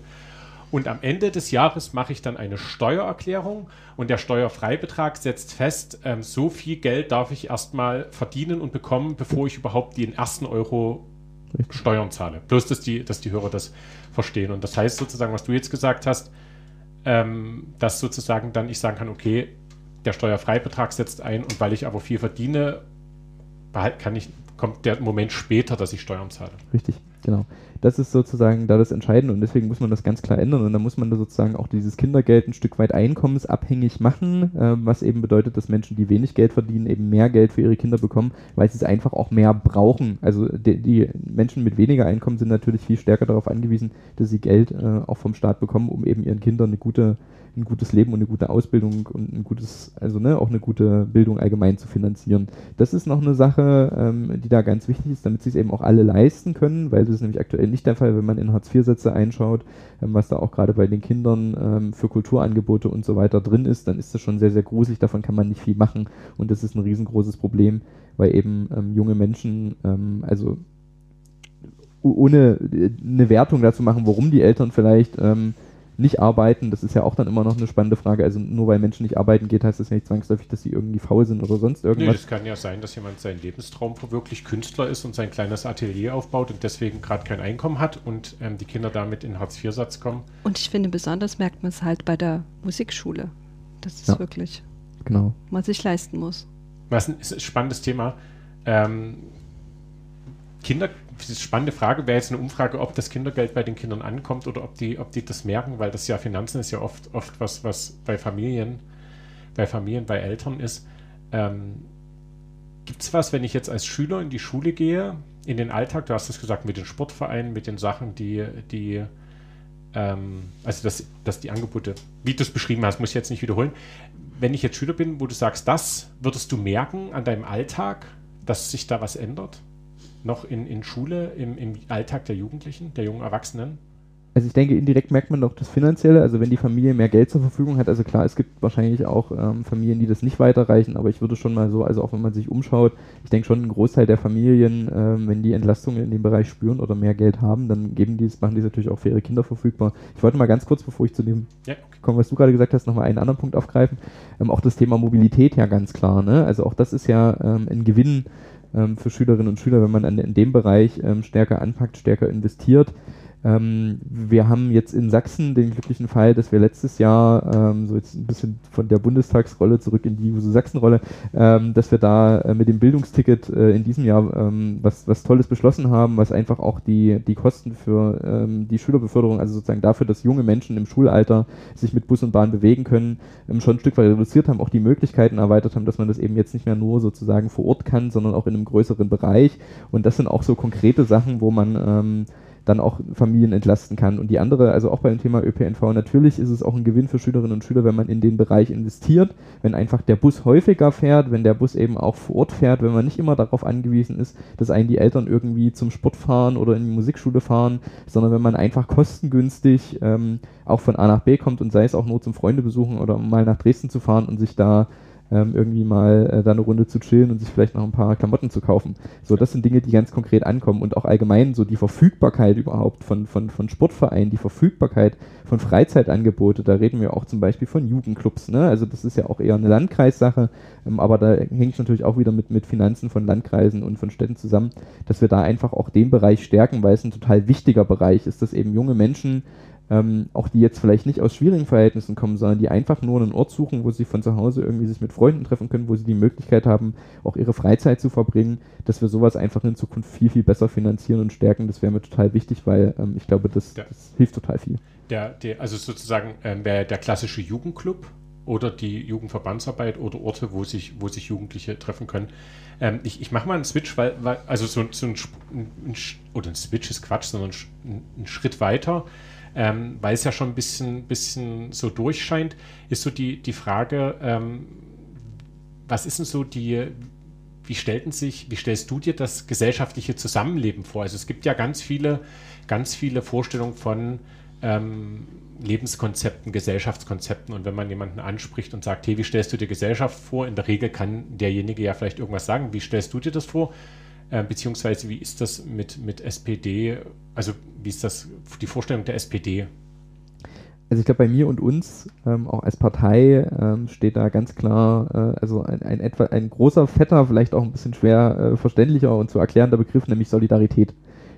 Und am Ende des Jahres mache ich dann eine Steuererklärung und der Steuerfreibetrag setzt fest, ähm, so viel Geld darf ich erstmal verdienen und bekommen, bevor ich überhaupt den ersten Euro Steuern zahle. Bloß, dass die, dass die Hörer das verstehen. Und das heißt sozusagen, was du jetzt gesagt hast, ähm, dass sozusagen dann ich sagen kann, okay, der Steuerfreibetrag setzt ein und weil ich aber viel verdiene, kann ich, kommt der Moment später, dass ich Steuern zahle. Richtig, genau. Das ist sozusagen da das Entscheidende und deswegen muss man das ganz klar ändern und dann muss man da sozusagen auch dieses Kindergeld ein Stück weit einkommensabhängig machen, äh, was eben bedeutet, dass Menschen, die wenig Geld verdienen, eben mehr Geld für ihre Kinder bekommen, weil sie es einfach auch mehr brauchen. Also die, die Menschen mit weniger Einkommen sind natürlich viel stärker darauf angewiesen, dass sie Geld äh, auch vom Staat bekommen, um eben ihren Kindern eine gute ein gutes Leben und eine gute Ausbildung und ein gutes, also ne, auch eine gute Bildung allgemein zu finanzieren. Das ist noch eine Sache, ähm, die da ganz wichtig ist, damit sie es eben auch alle leisten können, weil das ist nämlich aktuell nicht der Fall, wenn man in Hartz-IV-Sätze einschaut, ähm, was da auch gerade bei den Kindern ähm, für Kulturangebote und so weiter drin ist, dann ist das schon sehr, sehr gruselig, davon kann man nicht viel machen. Und das ist ein riesengroßes Problem, weil eben ähm, junge Menschen, ähm, also ohne äh, eine Wertung dazu machen, warum die Eltern vielleicht ähm, nicht arbeiten, das ist ja auch dann immer noch eine spannende Frage. Also nur weil Menschen nicht arbeiten geht, heißt das ja nicht zwangsläufig, dass sie irgendwie faul sind oder sonst irgendwas. Nee, das kann ja sein, dass jemand seinen Lebenstraum verwirklicht, Künstler ist und sein kleines Atelier aufbaut und deswegen gerade kein Einkommen hat und ähm, die Kinder damit in Hartz-IV-Satz kommen. Und ich finde, besonders merkt man es halt bei der Musikschule. Das ist ja, wirklich, genau. man sich leisten muss. Was ein, ist ein spannendes Thema. Ähm, Kinder, spannende Frage, wäre jetzt eine Umfrage, ob das Kindergeld bei den Kindern ankommt oder ob die, ob die das merken, weil das ja Finanzen ist ja oft, oft was, was bei Familien, bei Familien, bei Eltern ist. Ähm, Gibt es was, wenn ich jetzt als Schüler in die Schule gehe, in den Alltag, du hast es gesagt, mit den Sportvereinen, mit den Sachen, die, die ähm, also dass, dass die Angebote, wie du es beschrieben hast, muss ich jetzt nicht wiederholen. Wenn ich jetzt Schüler bin, wo du sagst, das würdest du merken an deinem Alltag, dass sich da was ändert? Noch in, in Schule, im, im Alltag der Jugendlichen, der jungen Erwachsenen? also ich denke, indirekt merkt man doch das Finanzielle, also wenn die Familie mehr Geld zur Verfügung hat, also klar, es gibt wahrscheinlich auch ähm, Familien, die das nicht weiterreichen, aber ich würde schon mal so, also auch wenn man sich umschaut, ich denke schon, ein Großteil der Familien, ähm, wenn die Entlastungen in dem Bereich spüren oder mehr Geld haben, dann geben die, machen die es natürlich auch für ihre Kinder verfügbar. Ich wollte mal ganz kurz, bevor ich zu dem ja, komme, was du gerade gesagt hast, nochmal einen anderen Punkt aufgreifen. Ähm, auch das Thema Mobilität ja ganz klar, ne? Also auch das ist ja ähm, ein Gewinn für Schülerinnen und Schüler, wenn man an, in dem Bereich ähm, stärker anpackt, stärker investiert. Ähm, wir haben jetzt in Sachsen den glücklichen Fall, dass wir letztes Jahr, ähm, so jetzt ein bisschen von der Bundestagsrolle zurück in die Juso Sachsen-Rolle, ähm, dass wir da äh, mit dem Bildungsticket äh, in diesem Jahr ähm, was, was Tolles beschlossen haben, was einfach auch die, die Kosten für ähm, die Schülerbeförderung, also sozusagen dafür, dass junge Menschen im Schulalter sich mit Bus und Bahn bewegen können, ähm, schon ein Stück weit reduziert haben, auch die Möglichkeiten erweitert haben, dass man das eben jetzt nicht mehr nur sozusagen vor Ort kann, sondern auch in einem größeren Bereich. Und das sind auch so konkrete Sachen, wo man dann auch Familien entlasten kann. Und die andere, also auch beim Thema ÖPNV, natürlich ist es auch ein Gewinn für Schülerinnen und Schüler, wenn man in den Bereich investiert, wenn einfach der Bus häufiger fährt, wenn der Bus eben auch vor Ort fährt, wenn man nicht immer darauf angewiesen ist, dass einen die Eltern irgendwie zum Sport fahren oder in die Musikschule fahren, sondern wenn man einfach kostengünstig ähm, auch von A nach B kommt und sei es auch nur zum Freunde besuchen oder mal nach Dresden zu fahren und sich da ähm, irgendwie mal äh, da eine Runde zu chillen und sich vielleicht noch ein paar Klamotten zu kaufen. So, das sind Dinge, die ganz konkret ankommen und auch allgemein so die Verfügbarkeit überhaupt von, von, von Sportvereinen, die Verfügbarkeit von Freizeitangebote, da reden wir auch zum Beispiel von Jugendclubs, ne? Also das ist ja auch eher eine Landkreissache, ähm, aber da hängt es natürlich auch wieder mit, mit Finanzen von Landkreisen und von Städten zusammen, dass wir da einfach auch den Bereich stärken, weil es ein total wichtiger Bereich ist, dass eben junge Menschen ähm, auch die jetzt vielleicht nicht aus schwierigen Verhältnissen kommen, sondern die einfach nur einen Ort suchen, wo sie von zu Hause irgendwie sich mit Freunden treffen können, wo sie die Möglichkeit haben, auch ihre Freizeit zu verbringen, dass wir sowas einfach in Zukunft viel, viel besser finanzieren und stärken. Das wäre mir total wichtig, weil ähm, ich glaube, das, der, das, hilft total viel. Der, der, also sozusagen ähm, wäre der klassische Jugendclub oder die Jugendverbandsarbeit oder Orte, wo sich, wo sich Jugendliche treffen können. Ähm, ich ich mache mal einen Switch, weil, weil also so, so ein, ein, oder ein Switch ist Quatsch, sondern ein, ein Schritt weiter ähm, weil es ja schon ein bisschen, bisschen so durchscheint, ist so die, die Frage, ähm, was ist denn so die, wie stellten sich, wie stellst du dir das gesellschaftliche Zusammenleben vor? Also es gibt ja ganz viele, ganz viele Vorstellungen von ähm, Lebenskonzepten, Gesellschaftskonzepten und wenn man jemanden anspricht und sagt, hey, wie stellst du dir Gesellschaft vor? In der Regel kann derjenige ja vielleicht irgendwas sagen. Wie stellst du dir das vor? Äh, beziehungsweise wie ist das mit, mit SPD, also wie ist das die Vorstellung der SPD? Also ich glaube, bei mir und uns, ähm, auch als Partei, ähm, steht da ganz klar, äh, also ein, ein, etwa, ein großer, fetter, vielleicht auch ein bisschen schwer äh, verständlicher und zu erklärender Begriff, nämlich Solidarität.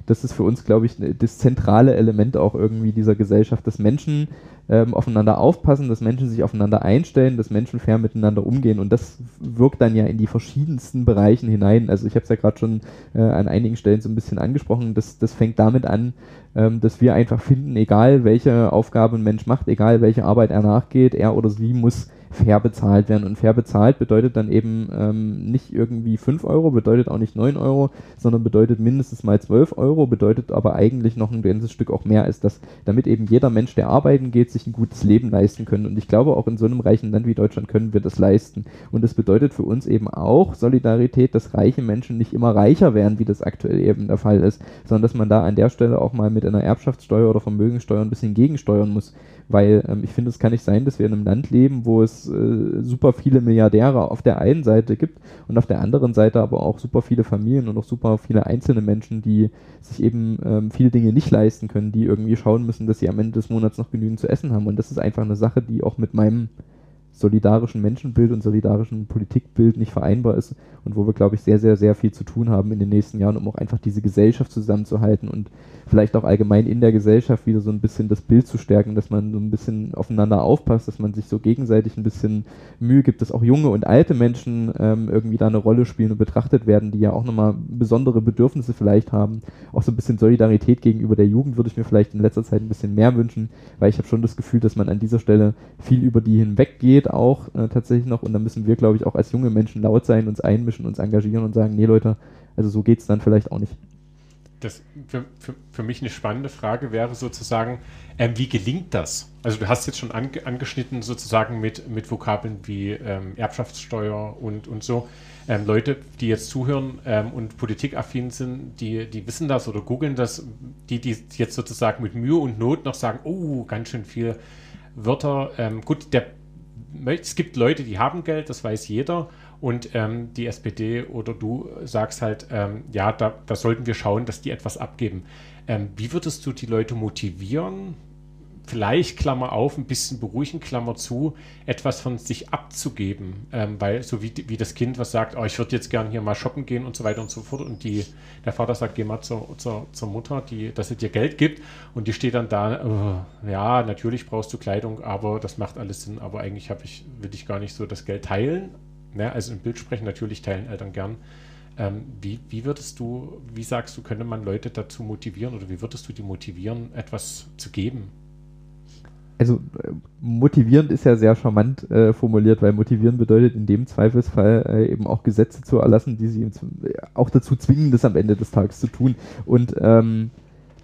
Das ist für uns, glaube ich, das zentrale Element auch irgendwie dieser Gesellschaft, dass Menschen ähm, aufeinander aufpassen, dass Menschen sich aufeinander einstellen, dass Menschen fair miteinander umgehen und das wirkt dann ja in die verschiedensten Bereichen hinein. Also ich habe es ja gerade schon äh, an einigen Stellen so ein bisschen angesprochen, das, das fängt damit an, ähm, dass wir einfach finden, egal welche Aufgabe ein Mensch macht, egal welche Arbeit er nachgeht, er oder sie muss fair bezahlt werden. Und fair bezahlt bedeutet dann eben ähm, nicht irgendwie 5 Euro, bedeutet auch nicht 9 Euro, sondern bedeutet mindestens mal 12 Euro, bedeutet aber eigentlich noch ein ganzes Stück auch mehr als das, damit eben jeder Mensch, der arbeiten geht, sich ein gutes Leben leisten können. Und ich glaube, auch in so einem reichen Land wie Deutschland können wir das leisten. Und das bedeutet für uns eben auch Solidarität, dass reiche Menschen nicht immer reicher werden, wie das aktuell eben der Fall ist, sondern dass man da an der Stelle auch mal mit einer Erbschaftssteuer oder Vermögenssteuer ein bisschen gegensteuern muss weil ähm, ich finde, es kann nicht sein, dass wir in einem Land leben, wo es äh, super viele Milliardäre auf der einen Seite gibt und auf der anderen Seite aber auch super viele Familien und auch super viele einzelne Menschen, die sich eben ähm, viele Dinge nicht leisten können, die irgendwie schauen müssen, dass sie am Ende des Monats noch genügend zu essen haben. Und das ist einfach eine Sache, die auch mit meinem solidarischen Menschenbild und solidarischen Politikbild nicht vereinbar ist und wo wir, glaube ich, sehr, sehr, sehr viel zu tun haben in den nächsten Jahren, um auch einfach diese Gesellschaft zusammenzuhalten und vielleicht auch allgemein in der Gesellschaft wieder so ein bisschen das Bild zu stärken, dass man so ein bisschen aufeinander aufpasst, dass man sich so gegenseitig ein bisschen Mühe gibt, dass auch junge und alte Menschen ähm, irgendwie da eine Rolle spielen und betrachtet werden, die ja auch nochmal besondere Bedürfnisse vielleicht haben. Auch so ein bisschen Solidarität gegenüber der Jugend würde ich mir vielleicht in letzter Zeit ein bisschen mehr wünschen, weil ich habe schon das Gefühl, dass man an dieser Stelle viel über die hinweggeht auch äh, tatsächlich noch und da müssen wir, glaube ich, auch als junge Menschen laut sein, uns einmischen, uns engagieren und sagen, nee Leute, also so geht es dann vielleicht auch nicht. das für, für, für, mich eine spannende Frage wäre sozusagen, ähm, wie gelingt das? Also du hast jetzt schon ange, angeschnitten sozusagen mit, mit Vokabeln wie ähm, Erbschaftssteuer und, und so. Ähm, Leute, die jetzt zuhören ähm, und politikaffin sind, die, die wissen das oder googeln das, die, die jetzt sozusagen mit Mühe und Not noch sagen, oh, ganz schön viel Wörter. Ähm, gut, der, es gibt Leute, die haben Geld, das weiß jeder. Und ähm, die SPD oder du sagst halt, ähm, ja, da, da, sollten wir schauen, dass die etwas abgeben. Ähm, wie würdest du die Leute motivieren, vielleicht, Klammer auf, ein bisschen beruhigen, Klammer zu, etwas von sich abzugeben? Ähm, weil so wie, wie das Kind, was sagt, oh, ich würde jetzt gern hier mal shoppen gehen und so weiter und so fort. Und die, der Vater sagt, geh mal zur, zur, zur Mutter, die, dass sie dir Geld gibt. Und die steht dann da, oh, ja, natürlich brauchst du Kleidung, aber das macht alles Sinn. Aber eigentlich ich, will ich gar nicht so das Geld teilen ne, also im Bild sprechen, natürlich teilen Eltern gern. Ähm, wie, wie würdest du, wie sagst du, könnte man Leute dazu motivieren oder wie würdest du die motivieren, etwas zu geben? Also äh, motivierend ist ja sehr charmant äh, formuliert, weil motivieren bedeutet in dem Zweifelsfall äh, eben auch Gesetze zu erlassen, die sie auch dazu zwingen, das am Ende des Tages zu tun. Und ähm,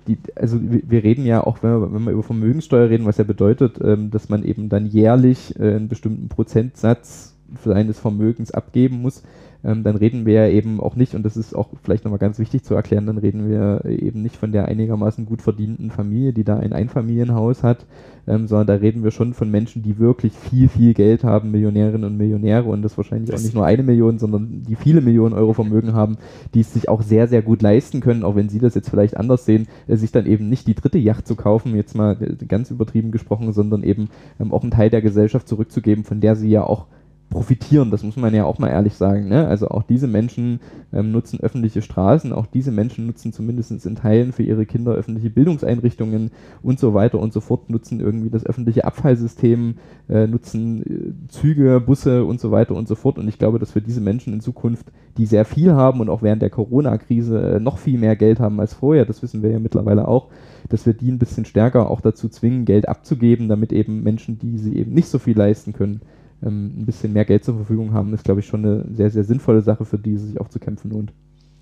die, also wir reden ja auch, wenn wir, wenn wir über Vermögenssteuer reden, was ja bedeutet, ähm, dass man eben dann jährlich äh, einen bestimmten Prozentsatz seines Vermögens abgeben muss, ähm, dann reden wir ja eben auch nicht, und das ist auch vielleicht nochmal ganz wichtig zu erklären, dann reden wir eben nicht von der einigermaßen gut verdienten Familie, die da ein Einfamilienhaus hat, ähm, sondern da reden wir schon von Menschen, die wirklich viel, viel Geld haben, Millionärinnen und Millionäre und das wahrscheinlich das auch nicht nur eine Million, sondern die viele Millionen Euro Vermögen haben, die es sich auch sehr, sehr gut leisten können, auch wenn Sie das jetzt vielleicht anders sehen, äh, sich dann eben nicht die dritte Yacht zu kaufen, jetzt mal äh, ganz übertrieben gesprochen, sondern eben ähm, auch einen Teil der Gesellschaft zurückzugeben, von der sie ja auch profitieren, das muss man ja auch mal ehrlich sagen. Ne? Also auch diese Menschen ähm, nutzen öffentliche Straßen, auch diese Menschen nutzen zumindest in Teilen für ihre Kinder öffentliche Bildungseinrichtungen und so weiter und so fort, nutzen irgendwie das öffentliche Abfallsystem, äh, nutzen äh, Züge, Busse und so weiter und so fort. Und ich glaube, dass wir diese Menschen in Zukunft, die sehr viel haben und auch während der Corona-Krise äh, noch viel mehr Geld haben als vorher, das wissen wir ja mittlerweile auch, dass wir die ein bisschen stärker auch dazu zwingen, Geld abzugeben, damit eben Menschen, die sie eben nicht so viel leisten können, ähm, ein bisschen mehr Geld zur Verfügung haben, ist, glaube ich, schon eine sehr, sehr sinnvolle Sache, für die es sich auch zu kämpfen lohnt.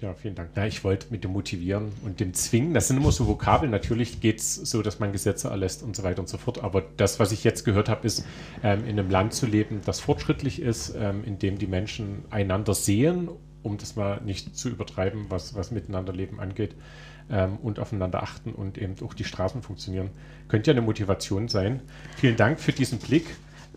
Ja, vielen Dank. Na, ich wollte mit dem Motivieren und dem Zwingen, das sind immer so Vokabeln. Natürlich geht es so, dass man Gesetze erlässt und so weiter und so fort. Aber das, was ich jetzt gehört habe, ist, ähm, in einem Land zu leben, das fortschrittlich ist, ähm, in dem die Menschen einander sehen, um das mal nicht zu übertreiben, was, was Miteinanderleben angeht, ähm, und aufeinander achten und eben auch die Straßen funktionieren. Könnte ja eine Motivation sein. Vielen Dank für diesen Blick.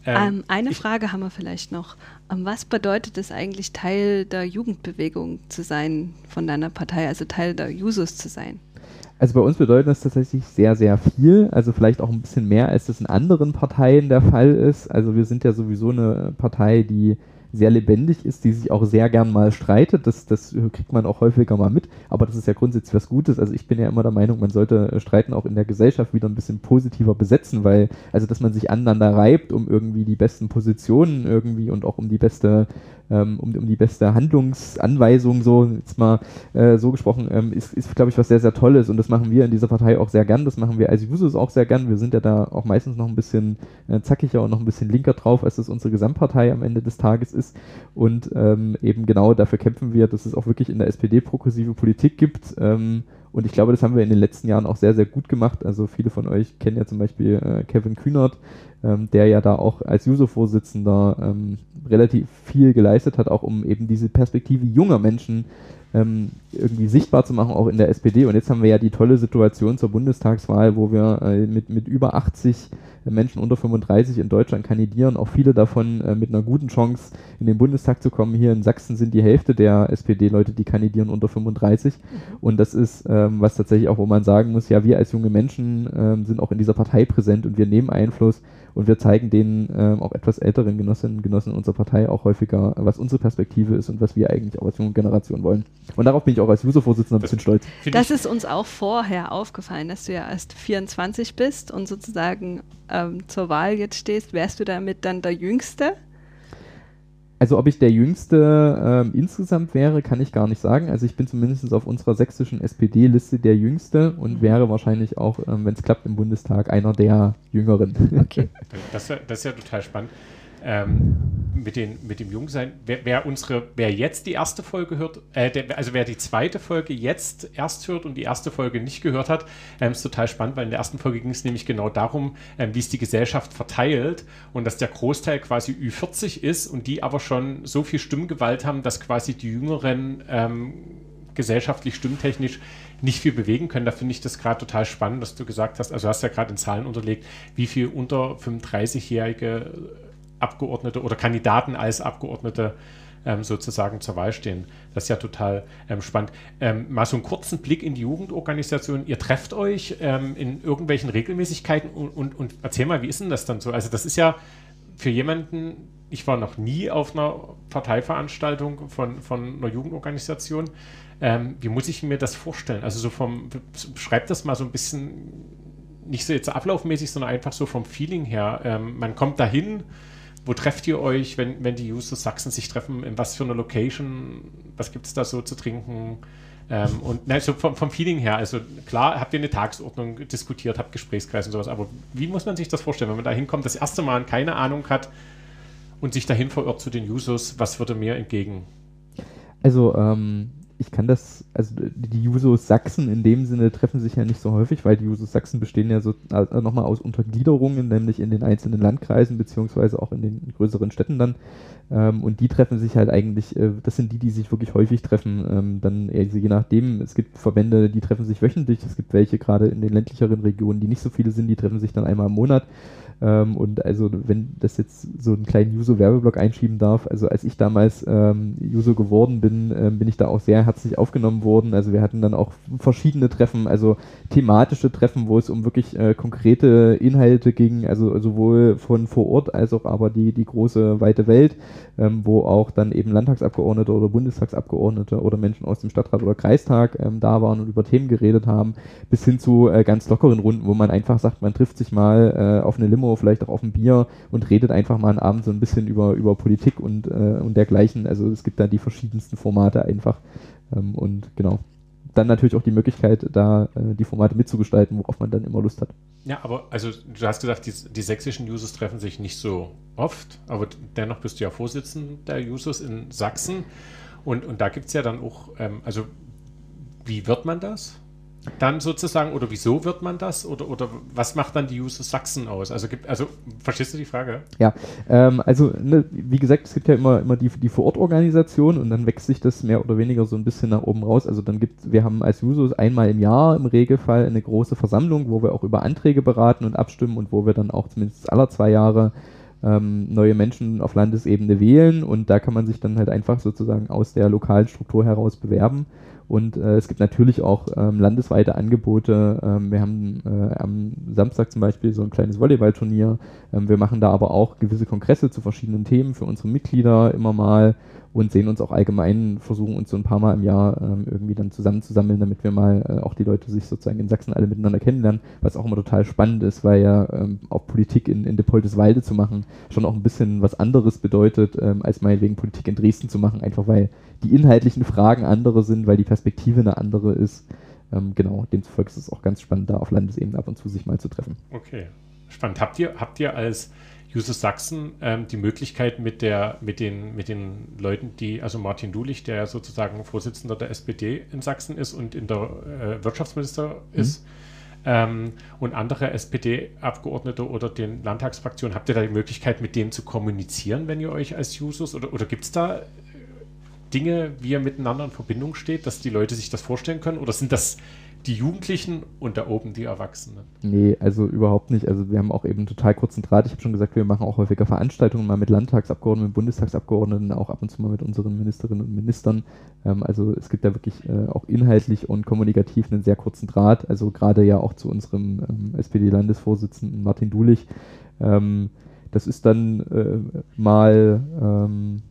Ähm, ähm, eine Frage haben wir vielleicht noch. Ähm, was bedeutet es eigentlich, Teil der Jugendbewegung zu sein von deiner Partei, also Teil der Jusos zu sein? Also bei uns bedeutet das tatsächlich sehr, sehr viel. Also vielleicht auch ein bisschen mehr, als das in anderen Parteien der Fall ist. Also wir sind ja sowieso eine Partei, die sehr lebendig ist, die sich auch sehr gern mal streitet. Das, das kriegt man auch häufiger mal mit, aber das ist ja grundsätzlich was Gutes. Also ich bin ja immer der Meinung, man sollte Streiten auch in der Gesellschaft wieder ein bisschen positiver besetzen, weil, also dass man sich aneinander reibt, um irgendwie die besten Positionen irgendwie und auch um die beste ähm, um, um die beste Handlungsanweisung, so jetzt mal äh, so gesprochen, ähm, ist, ist glaube ich, was sehr, sehr Tolles und das machen wir in dieser Partei auch sehr gern. Das machen wir als Jusos auch sehr gern. Wir sind ja da auch meistens noch ein bisschen äh, zackiger und noch ein bisschen linker drauf, als das unsere Gesamtpartei am Ende des Tages ist. Und ähm, eben genau dafür kämpfen wir, dass es auch wirklich in der SPD progressive Politik gibt. Ähm, und ich glaube, das haben wir in den letzten Jahren auch sehr, sehr gut gemacht. Also viele von euch kennen ja zum Beispiel äh, Kevin Kühnert, ähm, der ja da auch als User-Vorsitzender ähm, relativ viel geleistet hat, auch um eben diese Perspektive junger Menschen ähm, irgendwie sichtbar zu machen, auch in der SPD. Und jetzt haben wir ja die tolle Situation zur Bundestagswahl, wo wir äh, mit, mit über 80 Menschen unter 35 in Deutschland kandidieren, auch viele davon äh, mit einer guten Chance in den Bundestag zu kommen. Hier in Sachsen sind die Hälfte der SPD-Leute, die kandidieren, unter 35. Mhm. Und das ist ähm, was tatsächlich auch, wo man sagen muss, ja, wir als junge Menschen ähm, sind auch in dieser Partei präsent und wir nehmen Einfluss und wir zeigen den ähm, auch etwas älteren Genossinnen und Genossen unserer Partei auch häufiger, was unsere Perspektive ist und was wir eigentlich auch als junge Generation wollen. Und darauf bin ich auch als User-Vorsitzender ein bisschen stolz. Das ist uns auch vorher aufgefallen, dass du ja erst 24 bist und sozusagen ähm, zur Wahl jetzt stehst. Wärst du damit dann der Jüngste? Also ob ich der Jüngste ähm, insgesamt wäre, kann ich gar nicht sagen. Also ich bin zumindest auf unserer sächsischen SPD-Liste der Jüngste und mhm. wäre wahrscheinlich auch, ähm, wenn es klappt, im Bundestag einer der Jüngeren. Okay. das, das, ist ja total spannend. Ähm, mit, den, mit dem Jungsein, wer, wer, unsere, wer jetzt die erste Folge hört, äh, der, also wer die zweite Folge jetzt erst hört und die erste Folge nicht gehört hat, ähm, ist total spannend, weil in der ersten Folge ging es nämlich genau darum, ähm, wie es die Gesellschaft verteilt und dass der Großteil quasi Ü40 ist und die aber schon so viel Stimmgewalt haben, dass quasi die Jüngeren ähm, gesellschaftlich, stimmtechnisch nicht viel bewegen können. Da finde ich das gerade total spannend, dass du gesagt hast, also hast ja gerade in Zahlen unterlegt, wie viel unter 35-jährige Abgeordnete oder Kandidaten als Abgeordnete ähm, sozusagen zur Wahl stehen. Das ist ja total ähm, spannend. Ähm, mal so einen kurzen Blick in die Jugendorganisation. Ihr trefft euch ähm, in irgendwelchen Regelmäßigkeiten und, und, und erzähl mal, wie ist denn das dann so? Also das ist ja für jemanden, ich war noch nie auf einer Parteiveranstaltung von, von einer Jugendorganisation. Ähm, wie muss ich mir das vorstellen? Also so vom, schreibt das mal so ein bisschen, nicht so jetzt ablaufmäßig, sondern einfach so vom Feeling her. Ähm, man kommt dahin, wo trefft ihr euch, wenn, wenn die User Sachsen sich treffen? In was für einer Location? Was gibt es da so zu trinken? Ähm, und na, so vom, vom, Feeling her, also klar, habt ihr eine Tagesordnung diskutiert, habt Gesprächskreis und sowas, aber wie muss man sich das vorstellen, wenn man da hinkommt, das erste Mal keine Ahnung hat und sich dahin verirrt zu den Users, was würde mir entgegen? Also, ähm, ich kann das, also die Jusos Sachsen in dem Sinne treffen sich ja nicht so häufig, weil die Jusos Sachsen bestehen ja so also nochmal aus Untergliederungen, nämlich in den einzelnen Landkreisen beziehungsweise auch in den größeren Städten dann. Ähm, und die treffen sich halt eigentlich, äh, das sind die, die sich wirklich häufig treffen. Ähm, dann also je nachdem, es gibt Verbände, die treffen sich wöchentlich, es gibt welche gerade in den ländlicheren Regionen, die nicht so viele sind, die treffen sich dann einmal im Monat. Ähm, und also, wenn das jetzt so einen kleinen Juso-Werbeblock einschieben darf, also als ich damals ähm, Juso geworden bin, ähm, bin ich da auch sehr herzlich aufgenommen worden. Also wir hatten dann auch verschiedene Treffen, also thematische Treffen, wo es um wirklich äh, konkrete Inhalte ging, also sowohl von vor Ort als auch aber die, die große weite Welt, ähm, wo auch dann eben Landtagsabgeordnete oder Bundestagsabgeordnete oder Menschen aus dem Stadtrat oder Kreistag ähm, da waren und über Themen geredet haben, bis hin zu äh, ganz lockeren Runden, wo man einfach sagt, man trifft sich mal äh, auf eine Limo vielleicht auch auf ein Bier und redet einfach mal einen Abend so ein bisschen über, über Politik und, äh, und dergleichen. Also es gibt da die verschiedensten Formate einfach. Ähm, und genau. Dann natürlich auch die Möglichkeit, da äh, die Formate mitzugestalten, worauf man dann immer Lust hat. Ja, aber also du hast gesagt, die, die sächsischen Users treffen sich nicht so oft, aber dennoch bist du ja Vorsitzender der Users in Sachsen. Und, und da gibt es ja dann auch, ähm, also wie wird man das? Dann sozusagen, oder wieso wird man das? Oder, oder was macht dann die User Sachsen aus? Also, gibt, also verstehst du die Frage? Ja, ähm, also ne, wie gesagt, es gibt ja immer, immer die, die Vorortorganisation und dann wächst sich das mehr oder weniger so ein bisschen nach oben raus. Also dann gibt wir haben als Users einmal im Jahr im Regelfall eine große Versammlung, wo wir auch über Anträge beraten und abstimmen und wo wir dann auch zumindest alle zwei Jahre ähm, neue Menschen auf Landesebene wählen und da kann man sich dann halt einfach sozusagen aus der lokalen Struktur heraus bewerben. Und äh, es gibt natürlich auch ähm, landesweite Angebote. Ähm, wir haben äh, am Samstag zum Beispiel so ein kleines Volleyballturnier. Ähm, wir machen da aber auch gewisse Kongresse zu verschiedenen Themen für unsere Mitglieder immer mal und sehen uns auch allgemein, versuchen uns so ein paar Mal im Jahr ähm, irgendwie dann zusammenzusammeln, damit wir mal äh, auch die Leute sich sozusagen in Sachsen alle miteinander kennenlernen, was auch immer total spannend ist, weil ja ähm, auch Politik in, in Depoldeswalde zu machen schon auch ein bisschen was anderes bedeutet, ähm, als meinetwegen Politik in Dresden zu machen, einfach weil die inhaltlichen Fragen andere sind, weil die Perspektive eine andere ist. Ähm, genau, demzufolge ist es auch ganz spannend, da auf Landesebene ab und zu sich mal zu treffen. Okay, spannend. Habt ihr, habt ihr als Jusos Sachsen ähm, die Möglichkeit mit der, mit den, mit den Leuten, die, also Martin Dulich, der sozusagen Vorsitzender der SPD in Sachsen ist und in der äh, Wirtschaftsminister mhm. ist, ähm, und andere SPD-Abgeordnete oder den Landtagsfraktionen, habt ihr da die Möglichkeit, mit denen zu kommunizieren, wenn ihr euch als Jusos oder, oder gibt es da Dinge, wie ihr miteinander in Verbindung steht, dass die Leute sich das vorstellen können? Oder sind das die Jugendlichen und da oben die Erwachsenen. Nee, also überhaupt nicht. Also wir haben auch eben total kurzen Draht. Ich habe schon gesagt, wir machen auch häufiger Veranstaltungen mal mit Landtagsabgeordneten, mit Bundestagsabgeordneten, auch ab und zu mal mit unseren Ministerinnen und Ministern. Ähm, also es gibt da wirklich äh, auch inhaltlich und kommunikativ einen sehr kurzen Draht. Also gerade ja auch zu unserem ähm, SPD-Landesvorsitzenden Martin Dulich. Ähm, das ist dann äh, mal ähm,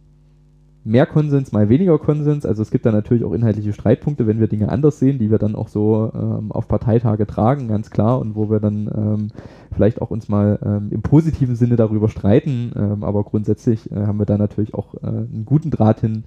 mehr Konsens, mal weniger Konsens. Also es gibt da natürlich auch inhaltliche Streitpunkte, wenn wir Dinge anders sehen, die wir dann auch so ähm, auf Parteitage tragen, ganz klar, und wo wir dann ähm, vielleicht auch uns mal ähm, im positiven Sinne darüber streiten. Ähm, aber grundsätzlich äh, haben wir da natürlich auch äh, einen guten Draht hin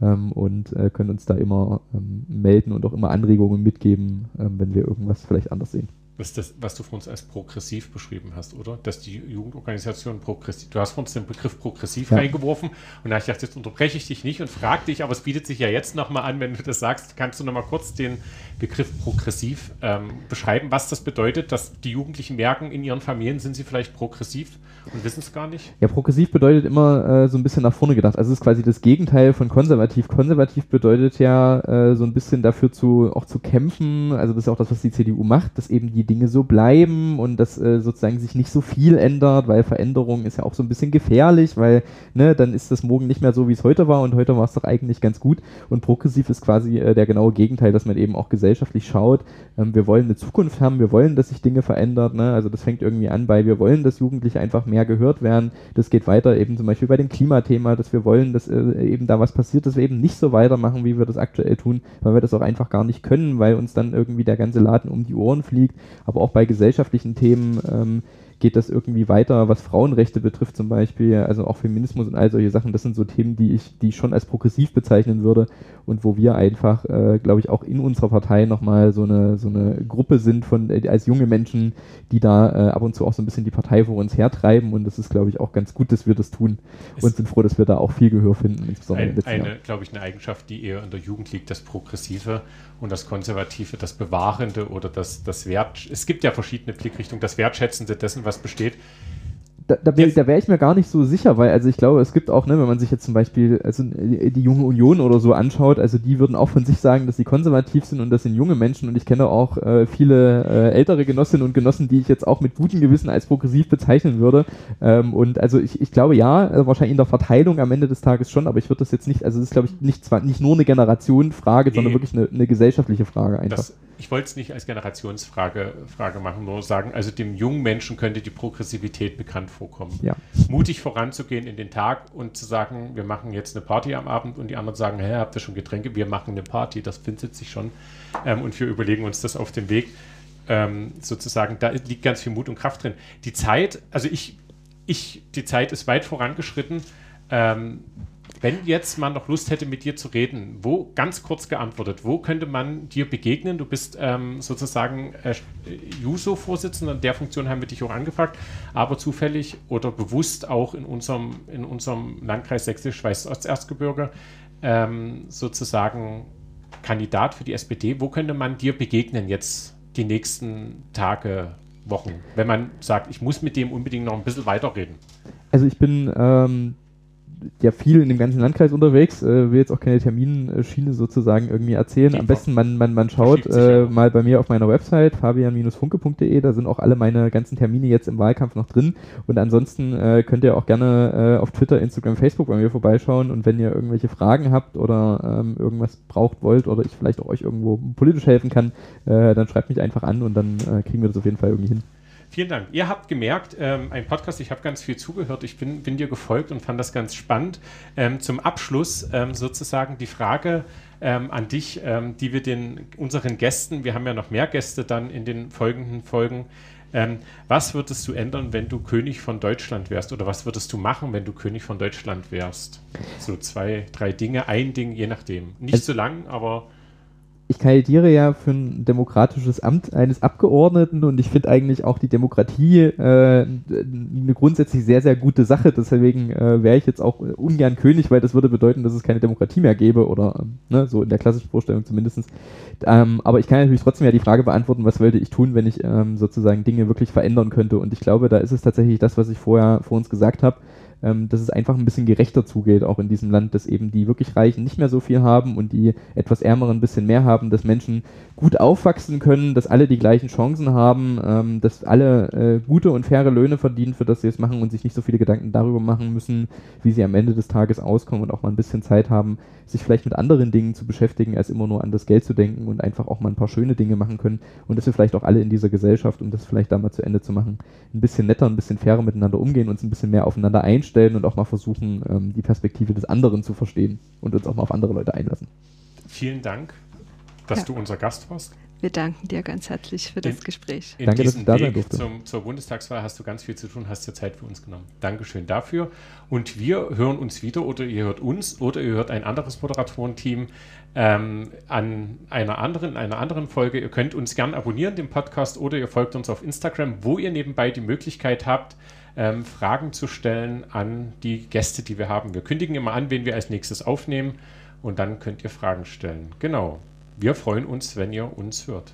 ähm, und äh, können uns da immer ähm, melden und auch immer Anregungen mitgeben, wenn wir irgendwas vielleicht anders sehen. Ist das, was du von uns als progressiv beschrieben hast, oder? Dass die Jugendorganisation progressiv. Du hast von uns den Begriff progressiv ja. reingeworfen und da ich dachte, jetzt unterbreche ich dich nicht und frage dich, aber es bietet sich ja jetzt nochmal an, wenn du das sagst, kannst du nochmal kurz den Begriff progressiv ähm, beschreiben, was das bedeutet, dass die Jugendlichen merken, in ihren Familien sind sie vielleicht progressiv und wissen es gar nicht? Ja, progressiv bedeutet immer äh, so ein bisschen nach vorne gedacht. Also es ist quasi das Gegenteil von konservativ. Konservativ bedeutet ja äh, so ein bisschen dafür zu auch zu kämpfen. Also das ist auch das, was die CDU macht, dass eben die Dinge so bleiben und dass äh, sozusagen sich nicht so viel ändert, weil Veränderung ist ja auch so ein bisschen gefährlich, weil ne, dann ist das morgen nicht mehr so, wie es heute war und heute war es doch eigentlich ganz gut. Und progressiv ist quasi äh, der genaue Gegenteil, dass man eben auch gesellschaftlich schaut. Ähm, wir wollen eine Zukunft haben, wir wollen, dass sich Dinge verändern. Ne? Also das fängt irgendwie an bei, wir wollen, dass Jugendliche einfach mehr gehört werden. Das geht weiter eben zum Beispiel bei dem Klimathema, dass wir wollen, dass äh, eben da was passiert, dass wir eben nicht so weitermachen, wie wir das aktuell tun, weil wir das auch einfach gar nicht können, weil uns dann irgendwie der ganze Laden um die Ohren fliegt. Aber auch bei gesellschaftlichen Themen ähm, geht das irgendwie weiter, was Frauenrechte betrifft zum Beispiel, also auch Feminismus und all solche Sachen, das sind so Themen, die ich, die ich schon als progressiv bezeichnen würde und wo wir einfach, äh, glaube ich, auch in unserer Partei nochmal so eine, so eine Gruppe sind von, äh, als junge Menschen, die da äh, ab und zu auch so ein bisschen die Partei vor uns hertreiben und das ist, glaube ich, auch ganz gut, dass wir das tun es und sind froh, dass wir da auch viel Gehör finden, insbesondere ein, Eine, glaube ich, eine Eigenschaft, die eher in der Jugend liegt, das Progressive und das Konservative, das Bewahrende oder das, das Wert. Es gibt ja verschiedene Blickrichtungen, das Wertschätzende dessen, was besteht da, da, wäre ich mir gar nicht so sicher, weil also ich glaube, es gibt auch, ne, wenn man sich jetzt zum Beispiel also die, die junge Union oder so anschaut, also die würden auch von sich sagen, dass sie konservativ sind und das sind junge Menschen und ich kenne auch äh, viele äh, ältere Genossinnen und Genossen, die ich jetzt auch mit gutem Gewissen als progressiv bezeichnen würde. Ähm, und also ich, ich glaube ja, also wahrscheinlich in der Verteilung am Ende des Tages schon, aber ich würde das jetzt nicht, also es ist glaube ich nicht zwar nicht nur eine Generationenfrage, nee, sondern wirklich eine, eine gesellschaftliche Frage einfach. Das, ich wollte es nicht als Generationsfrage Frage machen, nur sagen, also dem jungen Menschen könnte die Progressivität bekannt vorkommen. Ja. Mutig voranzugehen in den Tag und zu sagen, wir machen jetzt eine Party am Abend und die anderen sagen, hä, habt ihr schon Getränke? Wir machen eine Party, das findet sich schon ähm, und wir überlegen uns das auf dem Weg. Ähm, sozusagen, da liegt ganz viel Mut und Kraft drin. Die Zeit, also ich, ich, die Zeit ist weit vorangeschritten. Ähm, wenn jetzt man noch Lust hätte, mit dir zu reden, wo, ganz kurz geantwortet, wo könnte man dir begegnen? Du bist ähm, sozusagen äh, Juso-Vorsitzender, in der Funktion haben wir dich auch angefragt, aber zufällig oder bewusst auch in unserem, in unserem Landkreis Sächsisch-Schweiz-Osterzgebirge ähm, sozusagen Kandidat für die SPD. Wo könnte man dir begegnen jetzt die nächsten Tage, Wochen, wenn man sagt, ich muss mit dem unbedingt noch ein bisschen weiterreden? Also ich bin ähm, ja viel in dem ganzen Landkreis unterwegs, äh, will jetzt auch keine Terminschiene sozusagen irgendwie erzählen. Am besten man, man, man schaut äh, mal bei mir auf meiner Website fabian-funke.de, da sind auch alle meine ganzen Termine jetzt im Wahlkampf noch drin und ansonsten äh, könnt ihr auch gerne äh, auf Twitter, Instagram, Facebook bei mir vorbeischauen und wenn ihr irgendwelche Fragen habt oder ähm, irgendwas braucht wollt oder ich vielleicht auch euch irgendwo politisch helfen kann, äh, dann schreibt mich einfach an und dann äh, kriegen wir das auf jeden Fall irgendwie hin. Vielen Dank. Ihr habt gemerkt, ähm, ein Podcast, ich habe ganz viel zugehört, ich bin, bin dir gefolgt und fand das ganz spannend. Ähm, zum Abschluss ähm, sozusagen die Frage ähm, an dich, ähm, die wir den unseren Gästen, wir haben ja noch mehr Gäste dann in den folgenden Folgen, ähm, was würdest du ändern, wenn du König von Deutschland wärst? Oder was würdest du machen, wenn du König von Deutschland wärst? So zwei, drei Dinge, ein Ding, je nachdem. Nicht es so lang, aber ich kandidiere ja für ein demokratisches Amt eines Abgeordneten und ich finde eigentlich auch die Demokratie äh, eine grundsätzlich sehr, sehr gute Sache. Deswegen äh, wäre ich jetzt auch ungern König, weil das würde bedeuten, dass es keine Demokratie mehr gäbe oder ne, so in der klassischen Vorstellung zumindest. Ähm, aber ich kann natürlich trotzdem ja die Frage beantworten, was wollte ich tun, wenn ich ähm, sozusagen Dinge wirklich verändern könnte. Und ich glaube, da ist es tatsächlich das, was ich vorher vor uns gesagt habe ähm, dass es einfach ein bisschen gerechter zugeht, auch in diesem Land, dass eben die wirklich Reichen nicht mehr so viel haben und die etwas Ärmeren ein bisschen mehr haben, dass Menschen gut aufwachsen können, dass alle die gleichen Chancen haben, ähm, dass alle äh, gute und faire Löhne verdienen, für das sie es machen und sich nicht so viele Gedanken darüber machen müssen, wie sie am Ende des Tages auskommen und auch mal ein bisschen Zeit haben, sich vielleicht mit anderen Dingen zu beschäftigen, als immer nur an das Geld zu denken und einfach auch mal ein paar schöne Dinge machen können und dass wir vielleicht auch alle in dieser Gesellschaft, um das vielleicht da mal zu Ende zu machen, ein bisschen netter, ein bisschen fairer miteinander umgehen, uns ein bisschen mehr aufeinander einstellen und auch mal versuchen, ähm, die Perspektive des anderen zu verstehen und uns auch mal auf andere Leute einlassen. Vielen Dank, dass ja. du unser Gast warst. Wir danken dir ganz herzlich für das In- Gespräch. In Danke, dass diesem ich da sein Weg durfte. zum, zur Bundestagswahl hast du ganz viel zu tun, hast dir Zeit für uns genommen. Dankeschön dafür. Und wir hören uns wieder oder ihr hört uns oder ihr hört ein anderes Moderatorenteam ähm, an einer anderen, einer anderen Folge. Ihr könnt uns gern abonnieren, den Podcast, oder ihr folgt uns auf Instagram, wo ihr nebenbei die Möglichkeit habt, ähm, Fragen zu stellen an die Gäste, die wir haben. Wir kündigen immer an, wen wir als nächstes aufnehmen und dann könnt ihr Fragen stellen. Genau. Wir freuen uns, wenn ihr uns hört.